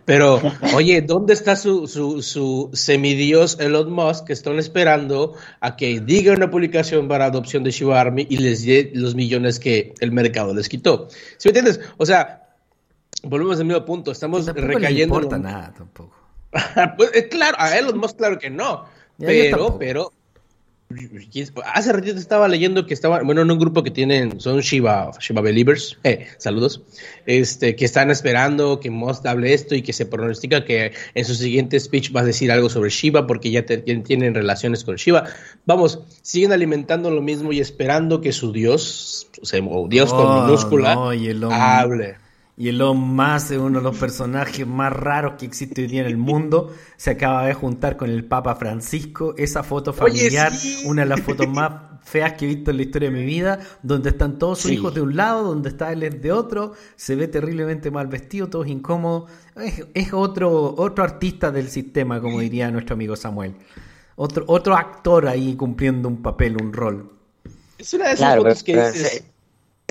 Pero, oye, ¿dónde está su, su, su semidios Elon Musk que están esperando a que diga una publicación para adopción de Shiba Army y les dé los millones que el mercado les quitó? ¿Sí me entiendes? O sea, volvemos al mismo punto. Estamos Tampoco recayendo. en importa nada tampoco. pues, claro, a Elon Musk, claro que no. Ya, Pero, pero. Hace ratito estaba leyendo que estaba, bueno, en un grupo que tienen, son Shiba, Shiba Believers, eh, saludos, este, que están esperando que Musk hable esto y que se pronostica que en su siguiente speech va a decir algo sobre Shiba porque ya, te- ya tienen relaciones con Shiba. Vamos, siguen alimentando lo mismo y esperando que su Dios, o sea, o Dios Oh, con minúscula, no, y el hombre- hable. Y Elon Musk es uno de los personajes más raros que existe hoy día en el mundo. Se acaba de juntar con el Papa Francisco. Esa foto Oye, familiar, sí. una de las fotos más feas que he visto en la historia de mi vida, donde están todos sus Sí. hijos de un lado, donde está él de otro, se ve terriblemente mal vestido, todos incómodos. Es, es otro, otro artista del sistema, como diría nuestro amigo Samuel. Otro, otro actor ahí cumpliendo un papel, un rol. Es una de esas Claro, fotos que pero- dices, pero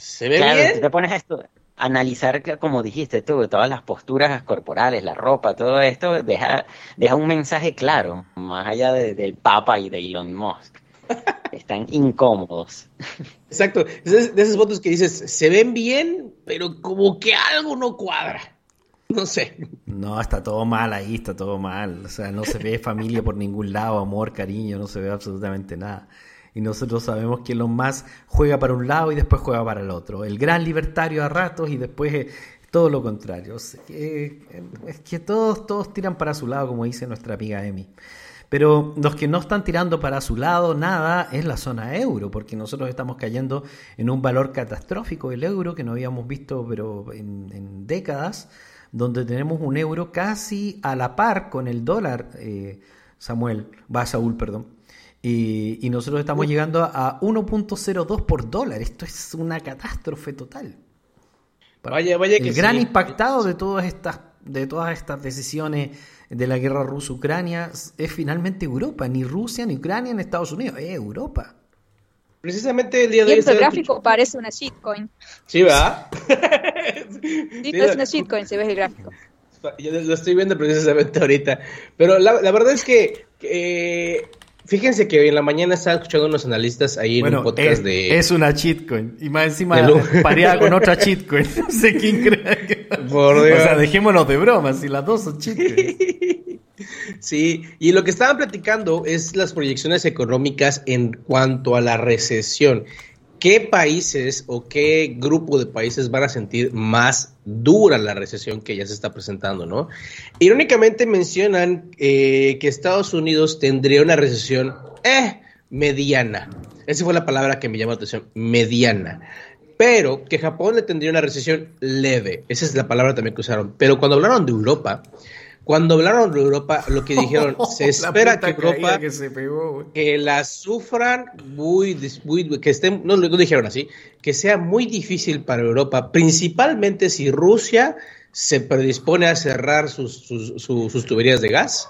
¿se ve Claro, bien? si te pones esto, analizar, que, como dijiste tú, todas las posturas corporales, la ropa, todo esto, deja, deja un mensaje claro, más allá de- del Papa y de Elon Musk. Están incómodos. Exacto, es de esas fotos que dices, se ven bien, pero como que algo no cuadra. No sé. No, está todo mal ahí, está todo mal. O sea, no se ve familia por ningún lado, amor, cariño, no se ve absolutamente nada. Y nosotros sabemos que Elon Musk juega para un lado y después juega para el otro. El gran libertario a ratos y después eh, todo lo contrario. Eh, es que todos, todos tiran para su lado, como dice nuestra amiga Emi. Pero los que no están tirando para su lado nada es la zona euro, porque nosotros estamos cayendo en un valor catastrófico del euro que no habíamos visto pero en, en décadas, donde tenemos un euro casi a la par con el dólar, eh, Samuel, va Saúl, perdón. Y, y nosotros estamos llegando a 1.02 por dólar. Esto es una catástrofe total. Vaya, vaya el gran sí. impactado de todas estas de todas estas decisiones de la guerra ruso-ucrania es finalmente Europa, ni Rusia, ni Ucrania, ni Estados Unidos, es Europa. Precisamente el día de hoy. el gráfico parece una shitcoin. Sí, ¿verdad? Sí, parece una shitcoin, si ves el gráfico. Yo lo estoy viendo precisamente ahorita. Pero la, la verdad es que, eh, fíjense que hoy en la mañana estaba escuchando unos analistas ahí en un podcast es, de... es una cheatcoin. Y más encima pareada con otra cheatcoin. No sé quién cree que... Por O Dios. sea, dejémonos de bromas, si las dos son cheatcoins. Sí, y lo que estaban platicando es las proyecciones económicas en cuanto a la recesión. ¿Qué países o qué grupo de países van a sentir más dura la recesión que ya se está presentando, no? Irónicamente mencionan eh, que Estados Unidos tendría una recesión eh, mediana. Esa fue la palabra que me llamó la atención, mediana. Pero que Japón le tendría una recesión leve. Esa es la palabra también que usaron. Pero cuando hablaron de Europa, cuando hablaron de Europa, lo que dijeron, se espera que Europa que se pegó, que la sufran muy, muy que estén, no lo dijeron así, que sea muy difícil para Europa, principalmente si Rusia se predispone a cerrar sus, sus, su- sus tuberías de gas.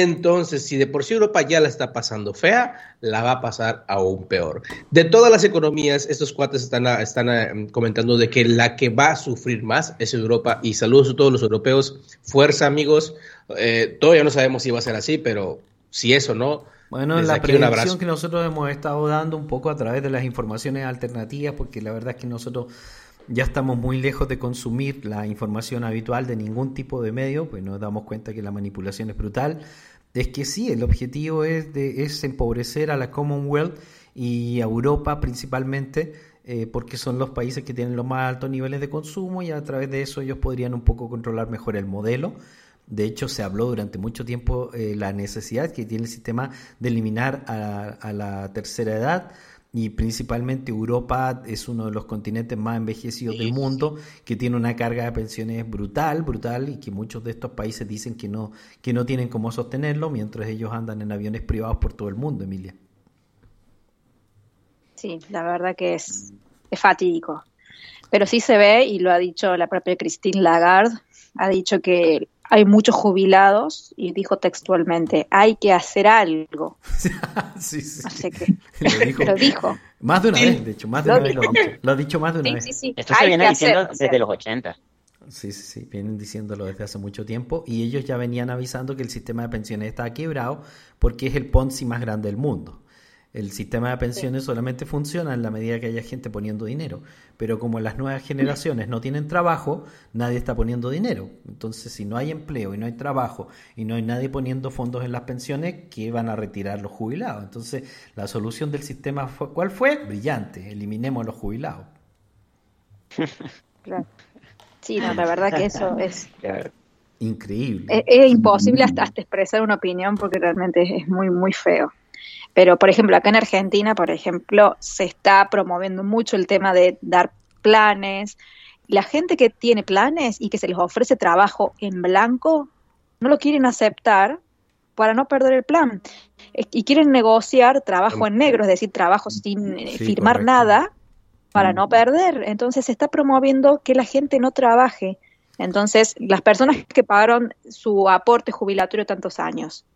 Entonces, si de por sí Europa ya la está pasando fea, la va a pasar aún peor. De todas las economías, estos cuates están, a- están a- comentando de que la que va a sufrir más es Europa. Y saludos a todos los europeos. Fuerza, amigos. Eh, todavía no sabemos si va a ser así, pero si eso no, Bueno, la predicción que nosotros hemos estado dando un poco a través de las informaciones alternativas, porque la verdad es que nosotros ya estamos muy lejos de consumir la información habitual de ningún tipo de medio, pues nos damos cuenta que la manipulación es brutal. Es que sí, el objetivo es, de, es empobrecer a la Commonwealth y a Europa principalmente, eh, porque son los países que tienen los más altos niveles de consumo y a través de eso ellos podrían un poco controlar mejor el modelo. De hecho, se habló durante mucho tiempo eh, la necesidad que tiene el sistema de eliminar a, a la tercera edad y principalmente Europa es uno de los continentes más envejecidos del mundo que tiene una carga de pensiones brutal, brutal y que muchos de estos países dicen que no que no tienen cómo sostenerlo mientras ellos andan en aviones privados por todo el mundo, Emilia. Sí, la verdad que es, es fatídico. Pero sí se ve, y lo ha dicho la propia Christine Lagarde, ha dicho que hay muchos jubilados y dijo textualmente, hay que hacer algo. sí, sí. Así que Lo dijo. lo dijo. Más de una Sí. vez, de hecho, más de Lo una vez lo ha dijo. dicho. Lo ha dicho más de una Sí, vez. sí, sí. Esto se hay viene diciendo hacer, o desde sea, los 80. Sí, sí, sí, vienen diciéndolo desde hace mucho tiempo y ellos ya venían avisando que el sistema de pensiones estaba quebrado porque es el Ponzi más grande del mundo. El sistema de pensiones solamente funciona en la medida que haya gente poniendo dinero, pero como las nuevas generaciones no tienen trabajo, nadie está poniendo dinero. Entonces, si no hay empleo y no hay trabajo y no hay nadie poniendo fondos en las pensiones, ¿qué van a retirar los jubilados? Entonces, la solución del sistema fue, ¿cuál fue? Brillante, eliminemos a los jubilados. claro. Sí, no, la verdad que eso es, Claro. Increíble. es, es imposible hasta, hasta expresar una opinión porque realmente es muy, muy feo. Pero, por ejemplo, acá en Argentina, por ejemplo, se está promoviendo mucho el tema de dar planes. La gente que tiene planes y que se les ofrece trabajo en blanco, no lo quieren aceptar para no perder el plan. Y quieren negociar trabajo en negro, es decir, trabajo sin eh, Sí, firmar correcto. nada para Mm. no perder. Entonces se está promoviendo que la gente no trabaje. Entonces, las personas que pagaron su aporte jubilatorio tantos años,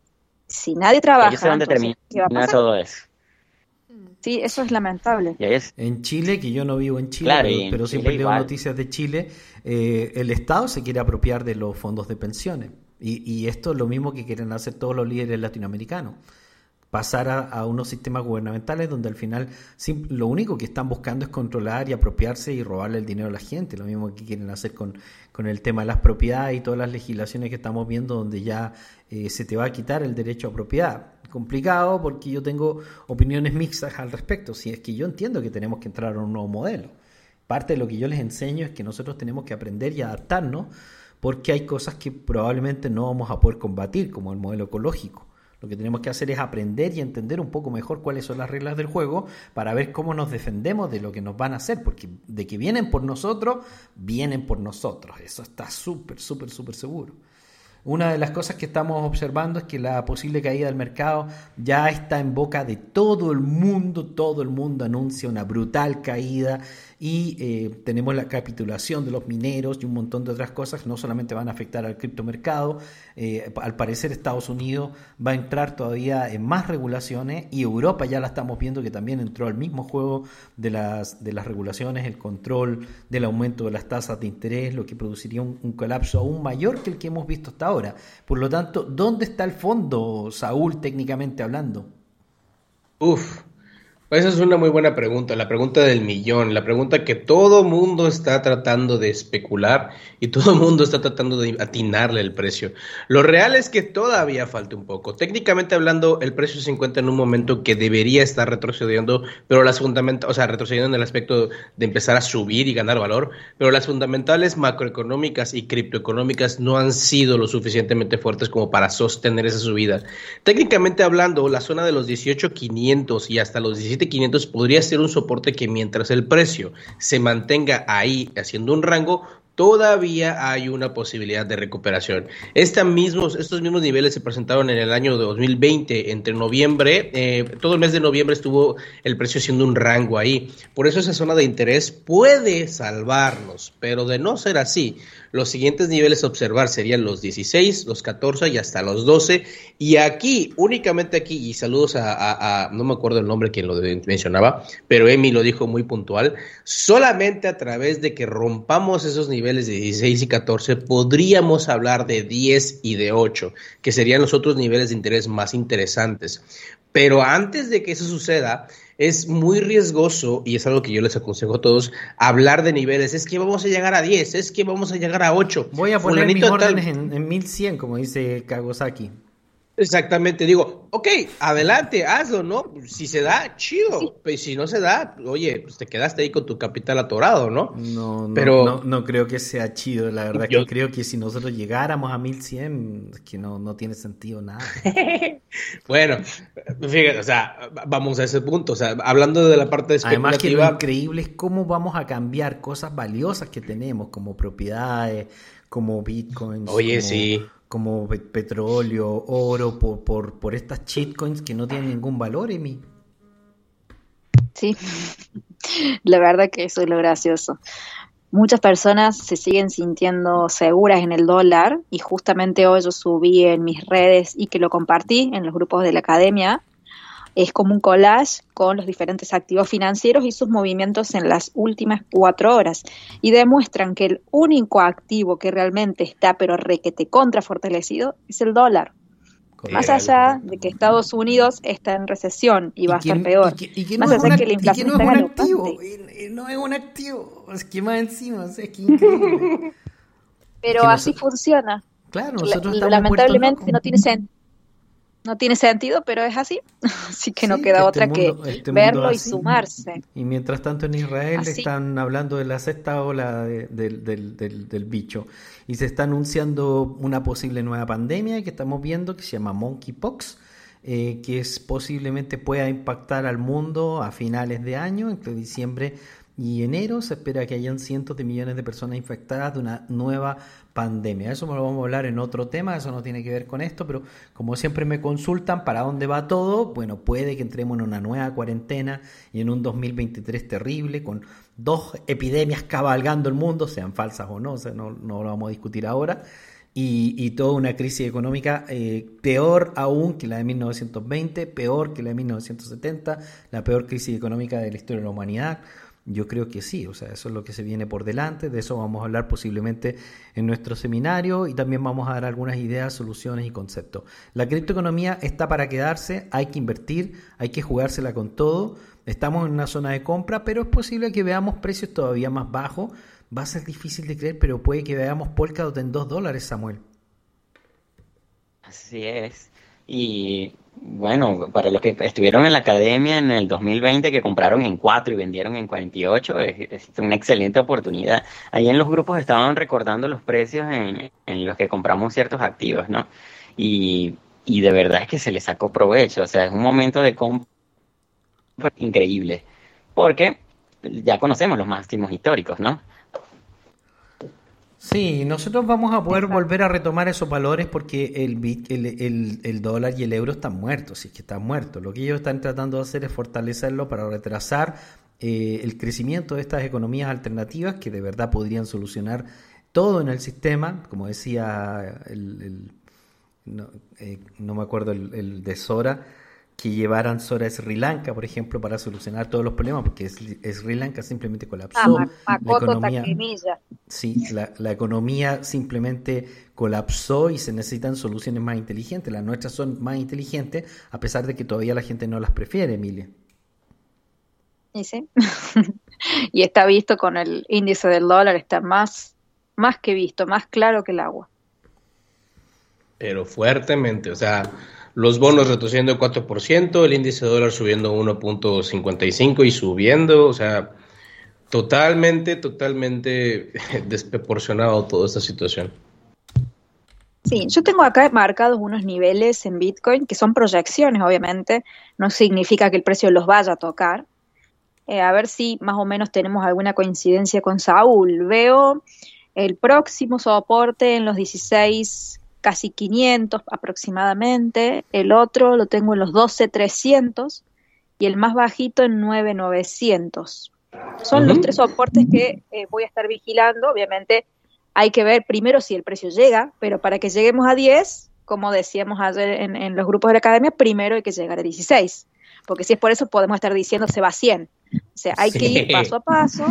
si nadie trabaja, Ellos se van entonces, ¿qué va a todo eso. Sí, eso es lamentable. Y ahí es- En Chile, que yo no vivo en Chile, Claro, pero, y en pero Chile siempre leo noticias de Chile, eh, el Estado se quiere apropiar de los fondos de pensiones. Y, y esto es lo mismo que quieren hacer todos los líderes latinoamericanos. Pasar a, unos sistemas gubernamentales donde al final lo único que están buscando es controlar y apropiarse y robarle el dinero a la gente, lo mismo que quieren hacer con, con el tema de las propiedades y todas las legislaciones que estamos viendo donde ya eh, se te va a quitar el derecho a propiedad. Complicado porque yo tengo opiniones mixtas al respecto, si es que yo entiendo que tenemos que entrar a un nuevo modelo. Parte de lo que yo les enseño es que nosotros tenemos que aprender y adaptarnos porque hay cosas que probablemente no vamos a poder combatir, como el modelo ecológico. Lo que tenemos que hacer es aprender y entender un poco mejor cuáles son las reglas del juego para ver cómo nos defendemos de lo que nos van a hacer, porque de que vienen por nosotros, vienen por nosotros. Eso está súper, súper, súper seguro. Una de las cosas que estamos observando es que la posible caída del mercado ya está en boca de todo el mundo, todo el mundo anuncia una brutal caída y eh, tenemos la capitulación de los mineros y un montón de otras cosas que no solamente van a afectar al criptomercado, eh, al parecer Estados Unidos va a entrar todavía en más regulaciones y Europa ya la estamos viendo que también entró al mismo juego de las, de las regulaciones, el control del aumento de las tasas de interés, lo que produciría un, un colapso aún mayor que el que hemos visto hasta ahora. Por lo tanto, ¿dónde está el fondo, Saúl, técnicamente hablando? Uf, esa es una muy buena pregunta, la pregunta del millón, la pregunta que todo mundo está tratando de especular y todo mundo está tratando de atinarle el precio. Lo real es que todavía falta un poco. Técnicamente hablando, el precio se encuentra en un momento que debería estar retrocediendo, pero las fundamentales, o sea, retrocediendo en el aspecto de empezar a subir y ganar valor, pero las fundamentales macroeconómicas y criptoeconómicas no han sido lo suficientemente fuertes como para sostener esa subida. Técnicamente hablando, la zona de los 18.500 y hasta los 17 500 podría ser un soporte que mientras el precio se mantenga ahí haciendo un rango, todavía hay una posibilidad de recuperación. Estos mismos niveles se presentaron en el año 2020, entre noviembre, eh, todo el mes de noviembre estuvo el precio haciendo un rango ahí. Por eso esa zona de interés puede salvarnos, pero de no ser así, los siguientes niveles a observar serían los 16, los 14 y hasta los 12. Y aquí, únicamente aquí, y saludos a, a, no me acuerdo el nombre quien lo mencionaba, pero Emi lo dijo muy puntual, solamente a través de que rompamos esos niveles de 16 y 14 podríamos hablar de 10 y de 8, que serían los otros niveles de interés más interesantes. Pero antes de que eso suceda, es muy riesgoso, y es algo que yo les aconsejo a todos, hablar de niveles. Es que vamos a llegar a 10, es que vamos a llegar a 8. Voy a poner mis órdenes en, en 1100, como dice Kagosaki. Exactamente, digo, ok, adelante, hazlo, ¿no? Si se da, chido. Sí. Pues si no se da, oye, pues te quedaste ahí con tu capital atorado, ¿no? No, no, Pero, no, no creo que sea chido, la verdad yo, que creo que si nosotros llegáramos a 1100, es que no, no tiene sentido nada. bueno, fíjate, o sea, vamos a ese punto, o sea, hablando de la parte de Además que lo increíble es cómo vamos a cambiar cosas valiosas que tenemos, como propiedades, como bitcoins. Oye, como... sí como petróleo, oro, por, por, por estas shitcoins que no tienen ningún valor, Emi. Sí, la verdad que eso es lo gracioso. Muchas personas se siguen sintiendo seguras en el dólar y justamente hoy yo subí en mis redes y que lo compartí en los grupos de la academia. Es como un collage con los diferentes activos financieros y sus movimientos en las últimas cuatro horas. Y demuestran que el único activo que realmente está, pero requete contra fortalecido, es el dólar. Más allá de que Estados Unidos está en recesión y va a estar peor. Y que, y que más allá de que la inflación no es un activo. No es un activo. Es que más encima, es que increíble. Pero que así funciona. Claro, nosotros La, lamentablemente no tiene sentido no tiene sentido, pero es así. Así que no queda este otra mundo, que este verlo y sumarse. Y mientras tanto en Israel Así. están hablando de la sexta ola de- del, del- del- del bicho y se está anunciando una posible nueva pandemia que estamos viendo que se llama monkeypox, eh, que es posiblemente pueda impactar al mundo a finales de año, entre diciembre y enero. Se espera que hayan cientos de millones de personas infectadas de una nueva pandemia. Eso me lo vamos a hablar en otro tema, eso no tiene que ver con esto, pero como siempre me consultan para dónde va todo, bueno, puede que entremos en una nueva cuarentena y en un 2023 terrible, con dos epidemias cabalgando el mundo, sean falsas o no, o sea, no, no lo vamos a discutir ahora, y, y toda una crisis económica eh, peor aún que la de 1920, peor que la de 1970, la peor crisis económica de la historia de la humanidad. Yo creo que sí, o sea, eso es lo que se viene por delante, de eso vamos a hablar posiblemente en nuestro seminario y también vamos a dar algunas ideas, soluciones y conceptos. La criptoeconomía está para quedarse, hay que invertir, hay que jugársela con todo, estamos en una zona de compra, pero es posible que veamos precios todavía más bajos, va a ser difícil de creer, pero puede que veamos Polkadot en 2 dólares, Samuel. Así es. Y bueno, para los que estuvieron en la academia en el 2020, que compraron en 4 y vendieron en 48, es, es una excelente oportunidad. Ahí en los grupos estaban recordando los precios en, los que compramos ciertos activos, ¿no? Y, y de verdad es que se le sacó provecho, o sea, es un momento de compra increíble, porque ya conocemos los máximos históricos, ¿no? Sí, nosotros vamos a poder volver a retomar esos valores porque el, el, el, el, dólar y el euro están muertos, sí que están muertos. Lo que ellos están tratando de hacer es fortalecerlo para retrasar eh, el crecimiento de estas economías alternativas que de verdad podrían solucionar todo en el sistema, como decía el, no, eh, no, me acuerdo el, de Sora, que llevaran Sora a Sri Lanka, por ejemplo, para solucionar todos los problemas, porque Sri Lanka simplemente colapsó. Ah, la economía, sí, la, la, economía simplemente colapsó y se necesitan soluciones más inteligentes. Las nuestras son más inteligentes, a pesar de que todavía la gente no las prefiere, Emilia. Y sí. y está visto con el índice del dólar, está más, más que visto, más claro que el agua. Pero fuertemente, o sea, los bonos retrocediendo 4%, el índice de dólar subiendo 1.55 y subiendo, o sea, totalmente, totalmente desproporcionado toda esta situación. Sí, yo tengo acá marcados unos niveles en Bitcoin que son proyecciones, obviamente, no significa que el precio los vaya a tocar. Eh, a ver si más o menos tenemos alguna coincidencia con Saúl. Veo el próximo soporte en los 16 casi 500 aproximadamente, el otro lo tengo en los 12.300 y el más bajito en 9.900. Son uh -huh. los tres soportes que eh, voy a estar vigilando. Obviamente hay que ver primero si el precio llega, pero para que lleguemos a 10, como decíamos ayer en, en los grupos de la academia, primero hay que llegar a 16. Porque si es por eso podemos estar diciendo se va a 100. O sea, hay sí. que ir paso a paso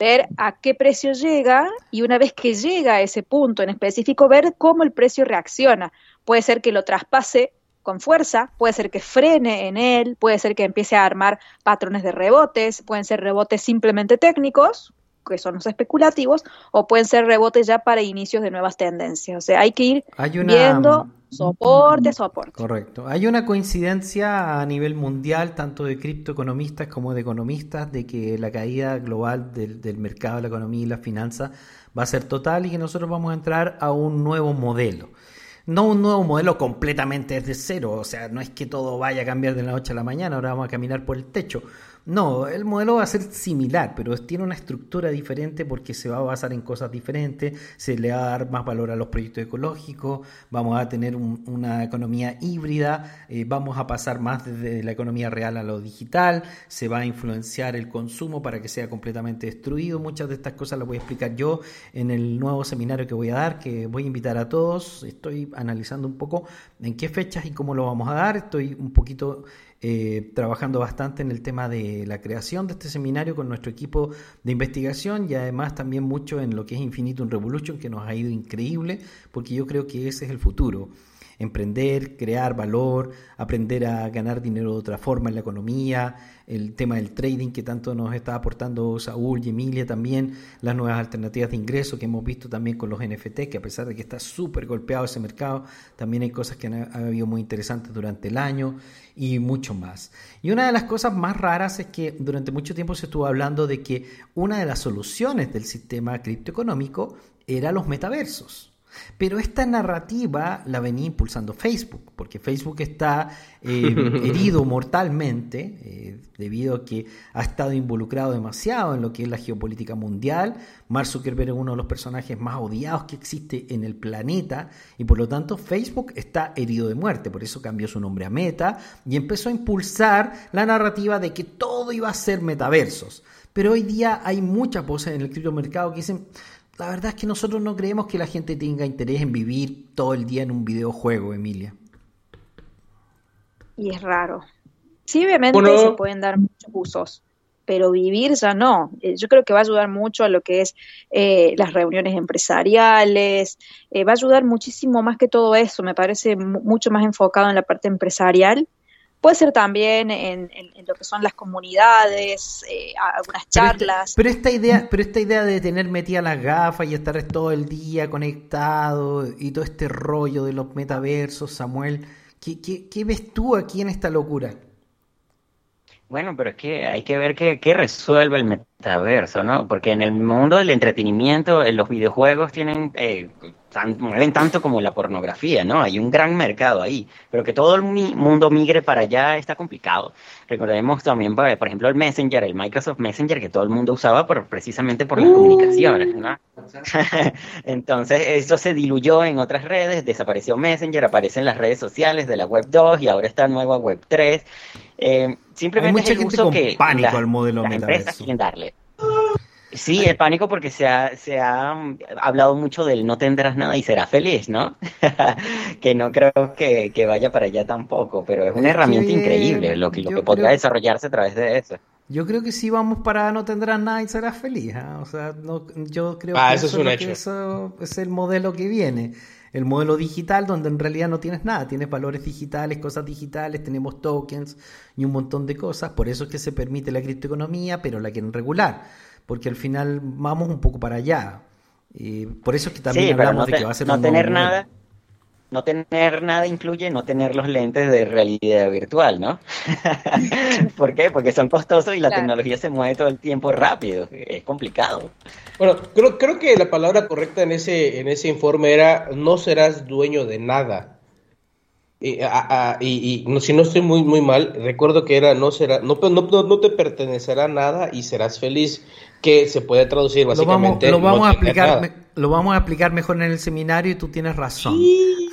ver a qué precio llega y una vez que llega a ese punto en específico, ver cómo el precio reacciona. Puede ser que lo traspase con fuerza, puede ser que frene en él, puede ser que empiece a armar patrones de rebotes, pueden ser rebotes simplemente técnicos, que son los especulativos, o pueden ser rebotes ya para inicios de nuevas tendencias. O sea, hay que ir hay una... viendo soporte, soporte. Correcto. Hay una coincidencia a nivel mundial, tanto de criptoeconomistas como de economistas, de que la caída global del, del mercado de la economía y la finanza va a ser total y que nosotros vamos a entrar a un nuevo modelo no un nuevo modelo completamente desde cero, o sea, no es que todo vaya a cambiar de la noche a la mañana, ahora vamos a caminar por el techo, no, el modelo va a ser similar, pero tiene una estructura diferente porque se va a basar en cosas diferentes, se le va a dar más valor a los proyectos ecológicos, vamos a tener un, una economía híbrida, eh, vamos a pasar más desde la economía real a lo digital, se va a influenciar el consumo para que sea completamente destruido. Muchas de estas cosas las voy a explicar yo en el nuevo seminario que voy a dar, que voy a invitar a todos. Estoy analizando un poco en qué fechas y cómo lo vamos a dar. Estoy un poquito eh, trabajando bastante en el tema de la creación de este seminario con nuestro equipo de investigación y además también mucho en lo que es Infinitum Revolution, que nos ha ido increíble, porque yo creo que ese es el futuro. Emprender, crear valor, aprender a ganar dinero de otra forma en la economía, el tema del trading que tanto nos está aportando Saúl y Emilia también, las nuevas alternativas de ingreso que hemos visto también con los NFT, que a pesar de que está súper golpeado ese mercado, también hay cosas que han, habido muy interesantes durante el año y mucho más. Y una de las cosas más raras es que durante mucho tiempo se estuvo hablando de que una de las soluciones del sistema criptoeconómico era los metaversos. Pero esta narrativa la venía impulsando Facebook, porque Facebook está eh, herido mortalmente eh, debido a que ha estado involucrado demasiado en lo que es la geopolítica mundial. Mark Zuckerberg es uno de los personajes más odiados que existe en el planeta y por lo tanto Facebook está herido de muerte. Por eso cambió su nombre a Meta y empezó a impulsar la narrativa de que todo iba a ser metaversos. Pero hoy día hay muchas voces en el criptomercado que dicen la verdad es que nosotros no creemos que la gente tenga interés en vivir todo el día en un videojuego, Emilia. Y es raro. Sí, obviamente bueno. se pueden dar muchos usos, pero vivir ya no. Eh, yo creo que va a ayudar mucho a lo que es eh, las reuniones empresariales, eh, va a ayudar muchísimo más que todo eso, me parece mucho más enfocado en la parte empresarial. Puede ser también en, lo que son las comunidades, algunas charlas. Pero, esta idea, pero esta idea de tener metida las gafas y estar todo el día conectado y todo este rollo de los metaversos, Samuel, ¿qué, qué, qué ves tú aquí en esta locura? Bueno, pero es que hay que ver qué, qué, resuelve el metaverso, ¿no? Porque en el mundo del entretenimiento, los videojuegos tienen eh, mueven tanto como la pornografía, ¿no? Hay un gran mercado ahí, pero que todo el mundo migre para allá está complicado. Recordemos también, por ejemplo, el Messenger, el Microsoft Messenger, que todo el mundo usaba por, precisamente por las uh. comunicaciones, ¿no? Entonces, eso se diluyó en otras redes, desapareció Messenger, aparece en las redes sociales de la Web 2 y ahora está nueva Web 3. Eh, simplemente Hay mucha gente con pánico al modelo las empresas quieren darle. Sí, el pánico porque se ha, se ha hablado mucho del no tendrás nada y serás feliz, ¿no? que no creo que, vaya para allá tampoco, pero es una herramienta increíble lo que, lo que podría desarrollarse a través de eso. Yo creo que sí vamos para no tendrás nada y serás feliz. ¿ah? O sea, no, yo creo ah, que, eso, es, un hecho. eso es el modelo que viene. El modelo digital donde en realidad no tienes nada, tienes valores digitales, cosas digitales, tenemos tokens y un montón de cosas. Por eso es que se permite la criptoeconomía, pero la quieren regular porque al final vamos un poco para allá. Y por eso es que también hablamos de que va a ser no tener nada. No tener nada incluye no tener los lentes de realidad virtual, ¿no? ¿Por qué? Porque son costosos y la tecnología se mueve todo el tiempo rápido. Es complicado. Bueno, creo, creo que la palabra correcta en ese, en ese informe era no serás dueño de nada. Y, y, no, si no estoy muy muy mal, recuerdo que era no será no, no, no te pertenecerá nada y serás feliz que se puede traducir básicamente. Lo vamos, a explicar, lo vamos a explicar mejor en el seminario y tú tienes razón.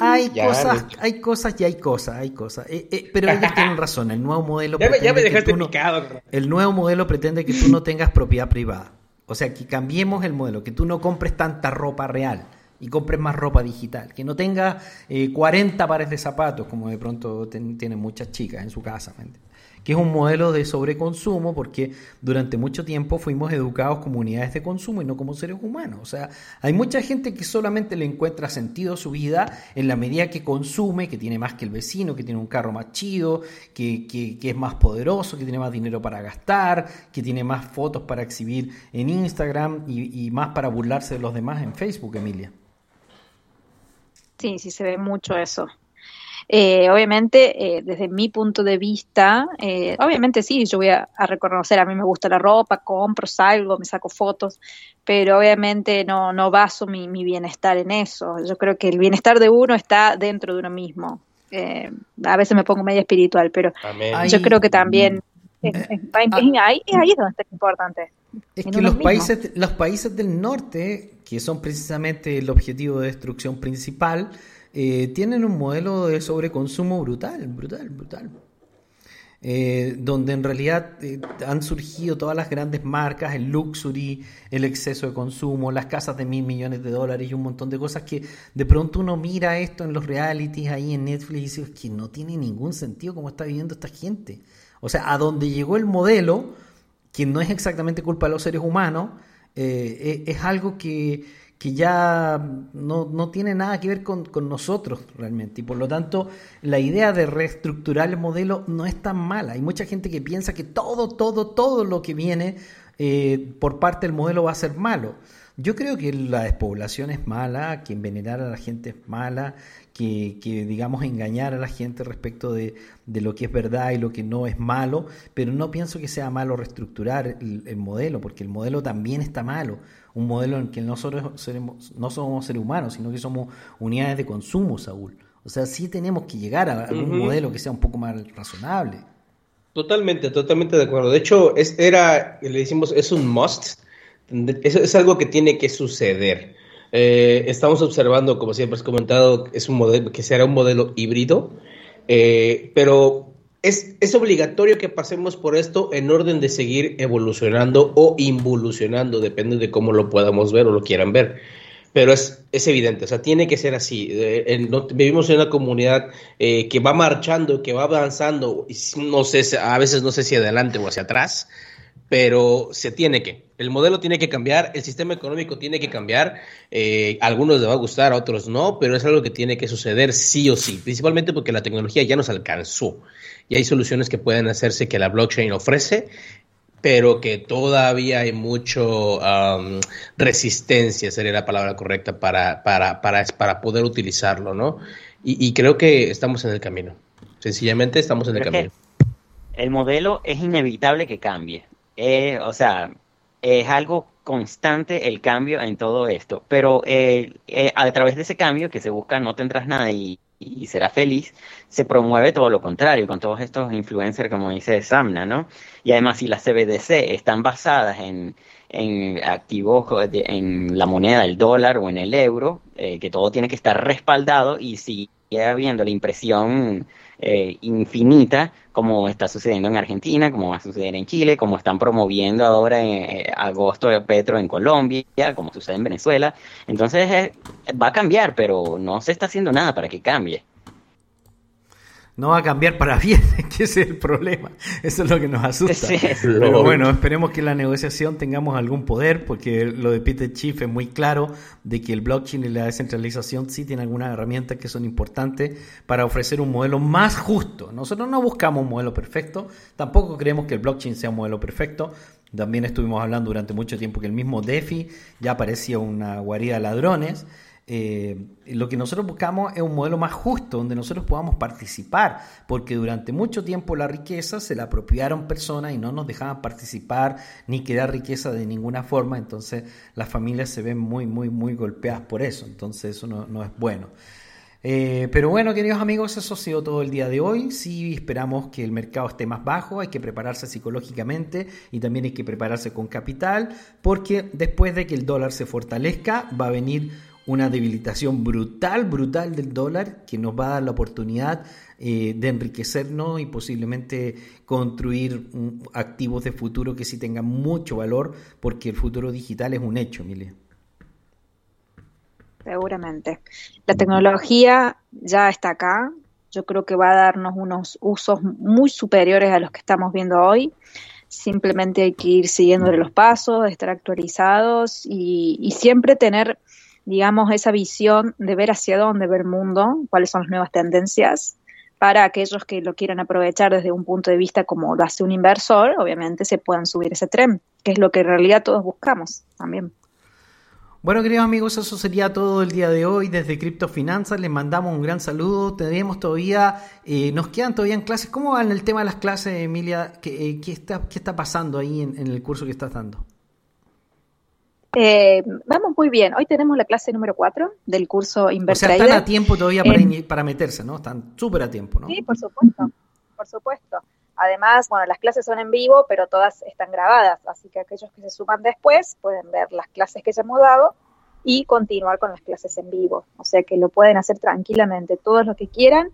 hay cosas, hay cosas y hay cosas, hay cosas. Eh, eh, pero ellos tienen razón. El nuevo modelo. Ya me, dejaste picado. el nuevo modelo pretende que tú no tengas propiedad privada. O sea, que cambiemos el modelo, que tú no compres tanta ropa real y compres más ropa digital, que no tengas 40 eh, pares de zapatos como de pronto tienen muchas chicas en su casa. ¿me que es un modelo de sobreconsumo porque durante mucho tiempo fuimos educados como unidades de consumo y no como seres humanos. O sea, hay mucha gente que solamente le encuentra sentido a su vida en la medida que consume, que tiene más que el vecino, que tiene un carro más chido, que, que, es más poderoso, que tiene más dinero para gastar, que tiene más fotos para exhibir en Instagram y más para burlarse de los demás en Facebook, Emilia. Sí, sí se ve mucho eso. Eh, obviamente, eh, desde mi punto de vista, eh, obviamente sí, yo voy a, reconocer, a mí me gusta la ropa, compro, salgo, me saco fotos, pero obviamente no, no baso mi, bienestar en eso. Yo creo que el bienestar de uno está dentro de uno mismo. a veces me pongo media espiritual, pero yo creo que también es, ahí, ahí es donde está importante. Es que los países, los países del norte, que son precisamente el objetivo de destrucción principal, eh, tienen un modelo de sobreconsumo brutal, brutal, brutal. Eh, donde en realidad eh, han surgido todas las grandes marcas, el luxury, el exceso de consumo, las casas de mil millones de dólares y un montón de cosas que de pronto uno mira esto en los realities ahí en Netflix y dice que no tiene ningún sentido cómo está viviendo esta gente. O sea, a donde llegó el modelo, que no es exactamente culpa de los seres humanos, es algo que, que ya no, tiene nada que ver con, nosotros realmente. Y por lo tanto, la idea de reestructurar el modelo no es tan mala. Hay mucha gente que piensa que todo, todo, todo lo que viene eh, por parte del modelo va a ser malo. Yo creo que la despoblación es mala, que envenenar a la gente es mala, que, digamos, engañar a la gente respecto de, lo que es verdad y lo que no es malo, pero no pienso que sea malo reestructurar el modelo, porque el modelo también está malo un modelo en que nosotros no somos seres humanos, sino que somos unidades de consumo, Saúl. O sea, sí tenemos que llegar a algún modelo que sea un poco más razonable. Totalmente, totalmente de acuerdo. De hecho, es, era, le decimos, es un must. Es, es algo que tiene que suceder. Eh, estamos observando, como siempre has comentado, es un modelo que será un modelo híbrido, eh, pero es, obligatorio que pasemos por esto en orden de seguir evolucionando o involucionando, depende de cómo lo podamos ver o lo quieran ver. Pero es, es evidente, o sea, tiene que ser así. Vivimos en una comunidad eh, que va marchando, que va avanzando, no sé, a veces no sé si adelante o hacia atrás, pero se tiene que. El modelo tiene que cambiar, el sistema económico tiene que cambiar. Eh, a algunos les va a gustar, a otros no, pero es algo que tiene que suceder sí o sí, principalmente porque la tecnología ya nos alcanzó. Y hay soluciones que pueden hacerse que la blockchain ofrece, pero que todavía hay mucho um, resistencia, sería la palabra correcta, para, para, para, para poder utilizarlo, ¿no? Y, y, creo que estamos en el camino. Sencillamente estamos en el camino. El modelo es inevitable que cambie. Eh, o sea, es algo constante el cambio en todo esto, pero eh, eh, a través de ese cambio que se busca no tendrás nada y, y serás feliz, se promueve todo lo contrario con todos estos influencers como dice Samna, ¿no? Y además si las CBDC están basadas en, en activos, en la moneda, el dólar o en el euro, eh, que todo tiene que estar respaldado y sigue habiendo la impresión eh, infinita, como está sucediendo en Argentina, como va a suceder en Chile, como están promoviendo ahora en eh, agosto de Petro en Colombia, como sucede en Venezuela. Entonces eh, va a cambiar, pero no se está haciendo nada para que cambie no va a cambiar para bien, que ese es el problema. Eso es lo que nos asusta. Pero bueno, esperemos que en la negociación tengamos algún poder, porque lo de Peter Chief es muy claro de que el blockchain y la descentralización sí tienen algunas herramientas que son importantes para ofrecer un modelo más justo. Nosotros no buscamos un modelo perfecto, tampoco creemos que el blockchain sea un modelo perfecto. También estuvimos hablando durante mucho tiempo que el mismo DeFi ya parecía una guarida de ladrones. Eh, lo que nosotros buscamos es un modelo más justo, donde nosotros podamos participar, porque durante mucho tiempo la riqueza se la apropiaron personas y no nos dejaban participar ni crear riqueza de ninguna forma, entonces las familias se ven muy, muy, muy golpeadas por eso, entonces eso no, no es bueno. Eh, pero bueno, queridos amigos, eso ha sido todo el día de hoy. Sí, esperamos que el mercado esté más bajo, hay que prepararse psicológicamente y también hay que prepararse con capital, porque después de que el dólar se fortalezca, va a venir una debilitación brutal, brutal del dólar que nos va a dar la oportunidad eh, de enriquecernos y posiblemente construir un, activos de futuro que sí tengan mucho valor, porque el futuro digital es un hecho, Emilia. Seguramente. La tecnología ya está acá. Yo creo que va a darnos unos usos muy superiores a los que estamos viendo hoy. Simplemente hay que ir siguiendo los pasos, estar actualizados y siempre tener digamos, esa visión de ver hacia dónde ver el mundo, cuáles son las nuevas tendencias, para aquellos que lo quieran aprovechar desde un punto de vista como lo hace un inversor, obviamente se puedan subir ese tren, que es lo que en realidad todos buscamos también. Bueno, queridos amigos, eso sería todo el día de hoy desde Criptofinanzas. Les mandamos un gran saludo. Tenemos todavía, eh, nos quedan todavía en clases. ¿Cómo va en el tema de las clases, Emilia? ¿Qué, eh, qué, está, qué está pasando ahí en, en el curso que estás dando? Eh, vamos muy bien. Hoy tenemos la clase número 4 del curso Invertrader. O sea, están a tiempo todavía para, eh, para meterse, ¿no? Están súper a tiempo, ¿no? Sí, por supuesto. Por supuesto. Además, bueno, las clases son en vivo, pero todas están grabadas, así que aquellos que se suman después pueden ver las clases que ya hemos dado y continuar con las clases en vivo. O sea que lo pueden hacer tranquilamente, todos los que quieran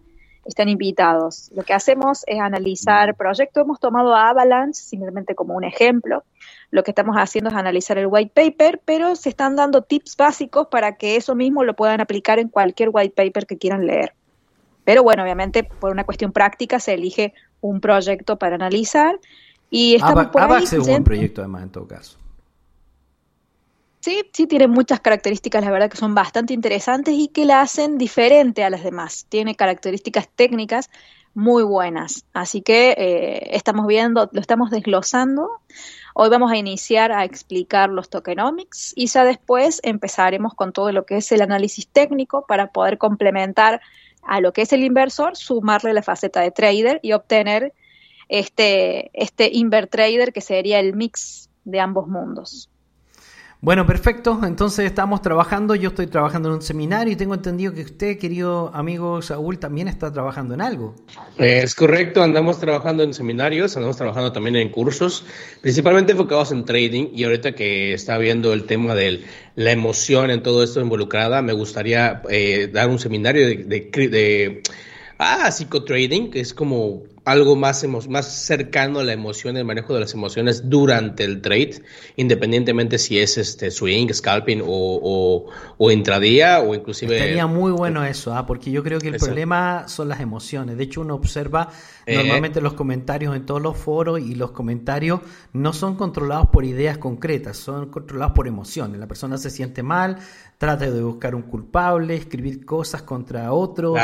están invitados. Lo que hacemos es analizar proyectos. Hemos tomado a Avalanche simplemente como un ejemplo. Lo que estamos haciendo es analizar el white paper, pero se están dando tips básicos para que eso mismo lo puedan aplicar en cualquier white paper que quieran leer. Pero bueno, obviamente por una cuestión práctica se elige un proyecto para analizar y estamos por ahí, es un buen proyecto además en todo caso. Sí, sí tiene muchas características, la verdad que son bastante interesantes y que la hacen diferente a las demás. Tiene características técnicas muy buenas. Así que eh, estamos viendo, lo estamos desglosando. Hoy vamos a iniciar a explicar los tokenomics y ya después empezaremos con todo lo que es el análisis técnico para poder complementar a lo que es el inversor, sumarle la faceta de trader y obtener este, este invertrader que sería el mix de ambos mundos. Bueno, perfecto. Entonces estamos trabajando. Yo estoy trabajando en un seminario y tengo entendido que usted, querido amigo Saúl, también está trabajando en algo. Es correcto. Andamos trabajando en seminarios, andamos trabajando también en cursos, principalmente enfocados en trading. Y ahorita que está viendo el tema de la emoción en todo esto involucrada, me gustaría eh, dar un seminario de, de, de ah, psicotrading, que es como algo más, más cercano a la emoción, el manejo de las emociones durante el trade, independientemente si es este swing, scalping o, o, intradía o inclusive... Sería muy bueno eso, ¿ah? porque yo creo que el problema son las emociones. De hecho, uno observa eh. normalmente los comentarios en todos los foros y los comentarios no son controlados por ideas concretas, son controlados por emociones. La persona se siente mal, trata de buscar un culpable, escribir cosas contra otro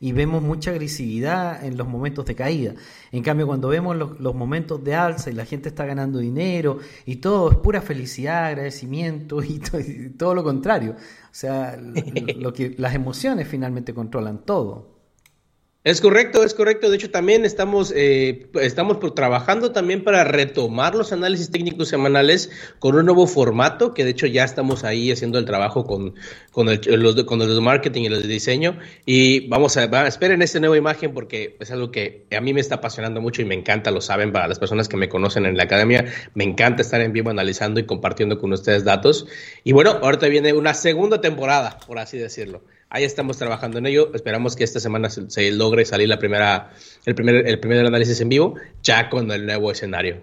y, vemos mucha agresividad en los momentos de caída. En cambio, cuando vemos los, momentos de alza y la gente está ganando dinero y todo es pura felicidad, agradecimiento y, todo lo contrario. O sea, lo que las emociones finalmente controlan todo. Es correcto, es correcto. De hecho, también estamos, eh, estamos trabajando también para retomar los análisis técnicos semanales con un nuevo formato, que de hecho ya estamos ahí haciendo el trabajo con, con, el, los, de, con los de marketing y los de diseño. Y vamos a, va, esperen esta nueva imagen porque es algo que a mí me está apasionando mucho y me encanta, lo saben, para las personas que me conocen en la academia, me encanta estar en vivo analizando y compartiendo con ustedes datos. Y bueno, ahorita viene una segunda temporada, por así decirlo. Ahí estamos trabajando en ello. Esperamos que esta semana se, logre salir la primera, el, primer, el primer análisis en vivo, ya con el nuevo escenario.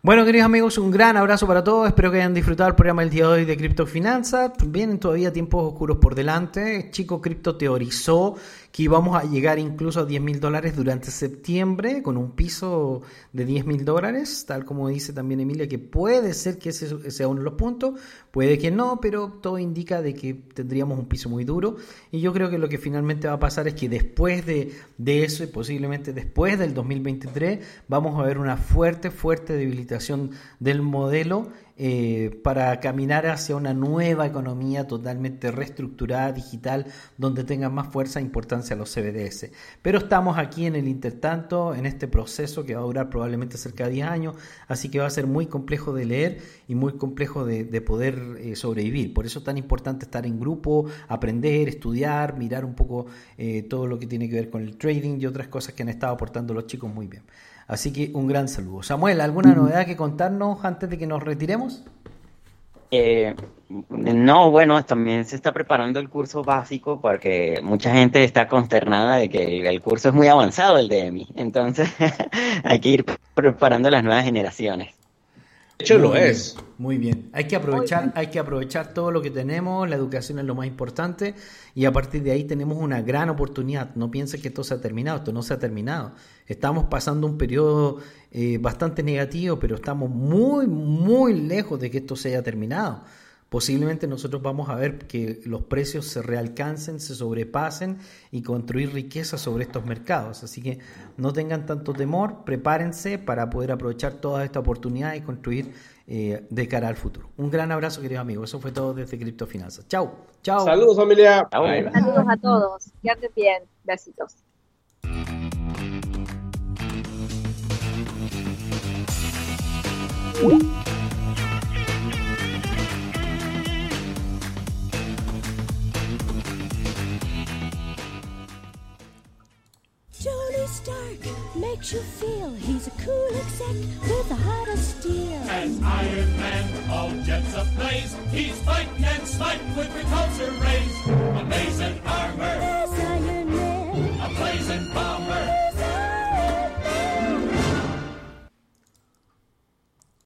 Bueno, queridos amigos, un gran abrazo para todos. Espero que hayan disfrutado el programa del día de hoy de Criptofinanza. Vienen todavía tiempos oscuros por delante. Chico Cripto teorizó que íbamos a llegar incluso a 10 mil dólares durante septiembre con un piso de 10 mil dólares, tal como dice también Emilia, que puede ser que ese sea uno de los puntos, puede que no, pero todo indica de que tendríamos un piso muy duro. Y yo creo que lo que finalmente va a pasar es que después de, de eso y posiblemente después del 2023 vamos a ver una fuerte, fuerte debilitación del modelo eh, para caminar hacia una nueva economía totalmente reestructurada, digital, donde tengan más fuerza e importancia los CBDS. Pero estamos aquí en el intertanto, en este proceso que va a durar probablemente cerca de 10 años, así que va a ser muy complejo de leer y muy complejo de, poder eh, sobrevivir. Por eso es tan importante estar en grupo, aprender, estudiar, mirar un poco eh, todo lo que tiene que ver con el trading y otras cosas que han estado aportando los chicos muy bien. Así que un gran saludo. Samuel, ¿alguna novedad que contarnos antes de que nos retiremos? Eh, no, bueno, también se está preparando el curso básico porque mucha gente está consternada de que el curso es muy avanzado, el de EMI. Entonces hay que ir preparando las nuevas generaciones. De hecho, lo es. Muy bien. Hay que aprovechar, hay que aprovechar todo lo que tenemos. La educación es lo más importante y a partir de ahí tenemos una gran oportunidad. No piensen que esto se ha terminado. Esto no se ha terminado. Estamos pasando un periodo eh, bastante negativo, pero estamos muy, muy lejos de que esto se haya terminado posiblemente nosotros vamos a ver que los precios se realcancen, se sobrepasen y construir riqueza sobre estos mercados. Así que no tengan tanto temor, prepárense para poder aprovechar toda esta oportunidad y construir eh, de cara al futuro. Un gran abrazo, queridos amigos. Eso fue todo desde Criptofinanzas. Chau, chau. Saludos, familia. Saludos a todos. Que bien. Besitos. Stark makes you feel he's a cool exec with a heart of steel. As Iron Man, all jets ablaze, he's fight and smite with repulsor rays. Amazing armor, Iron Man, a blazing bomber.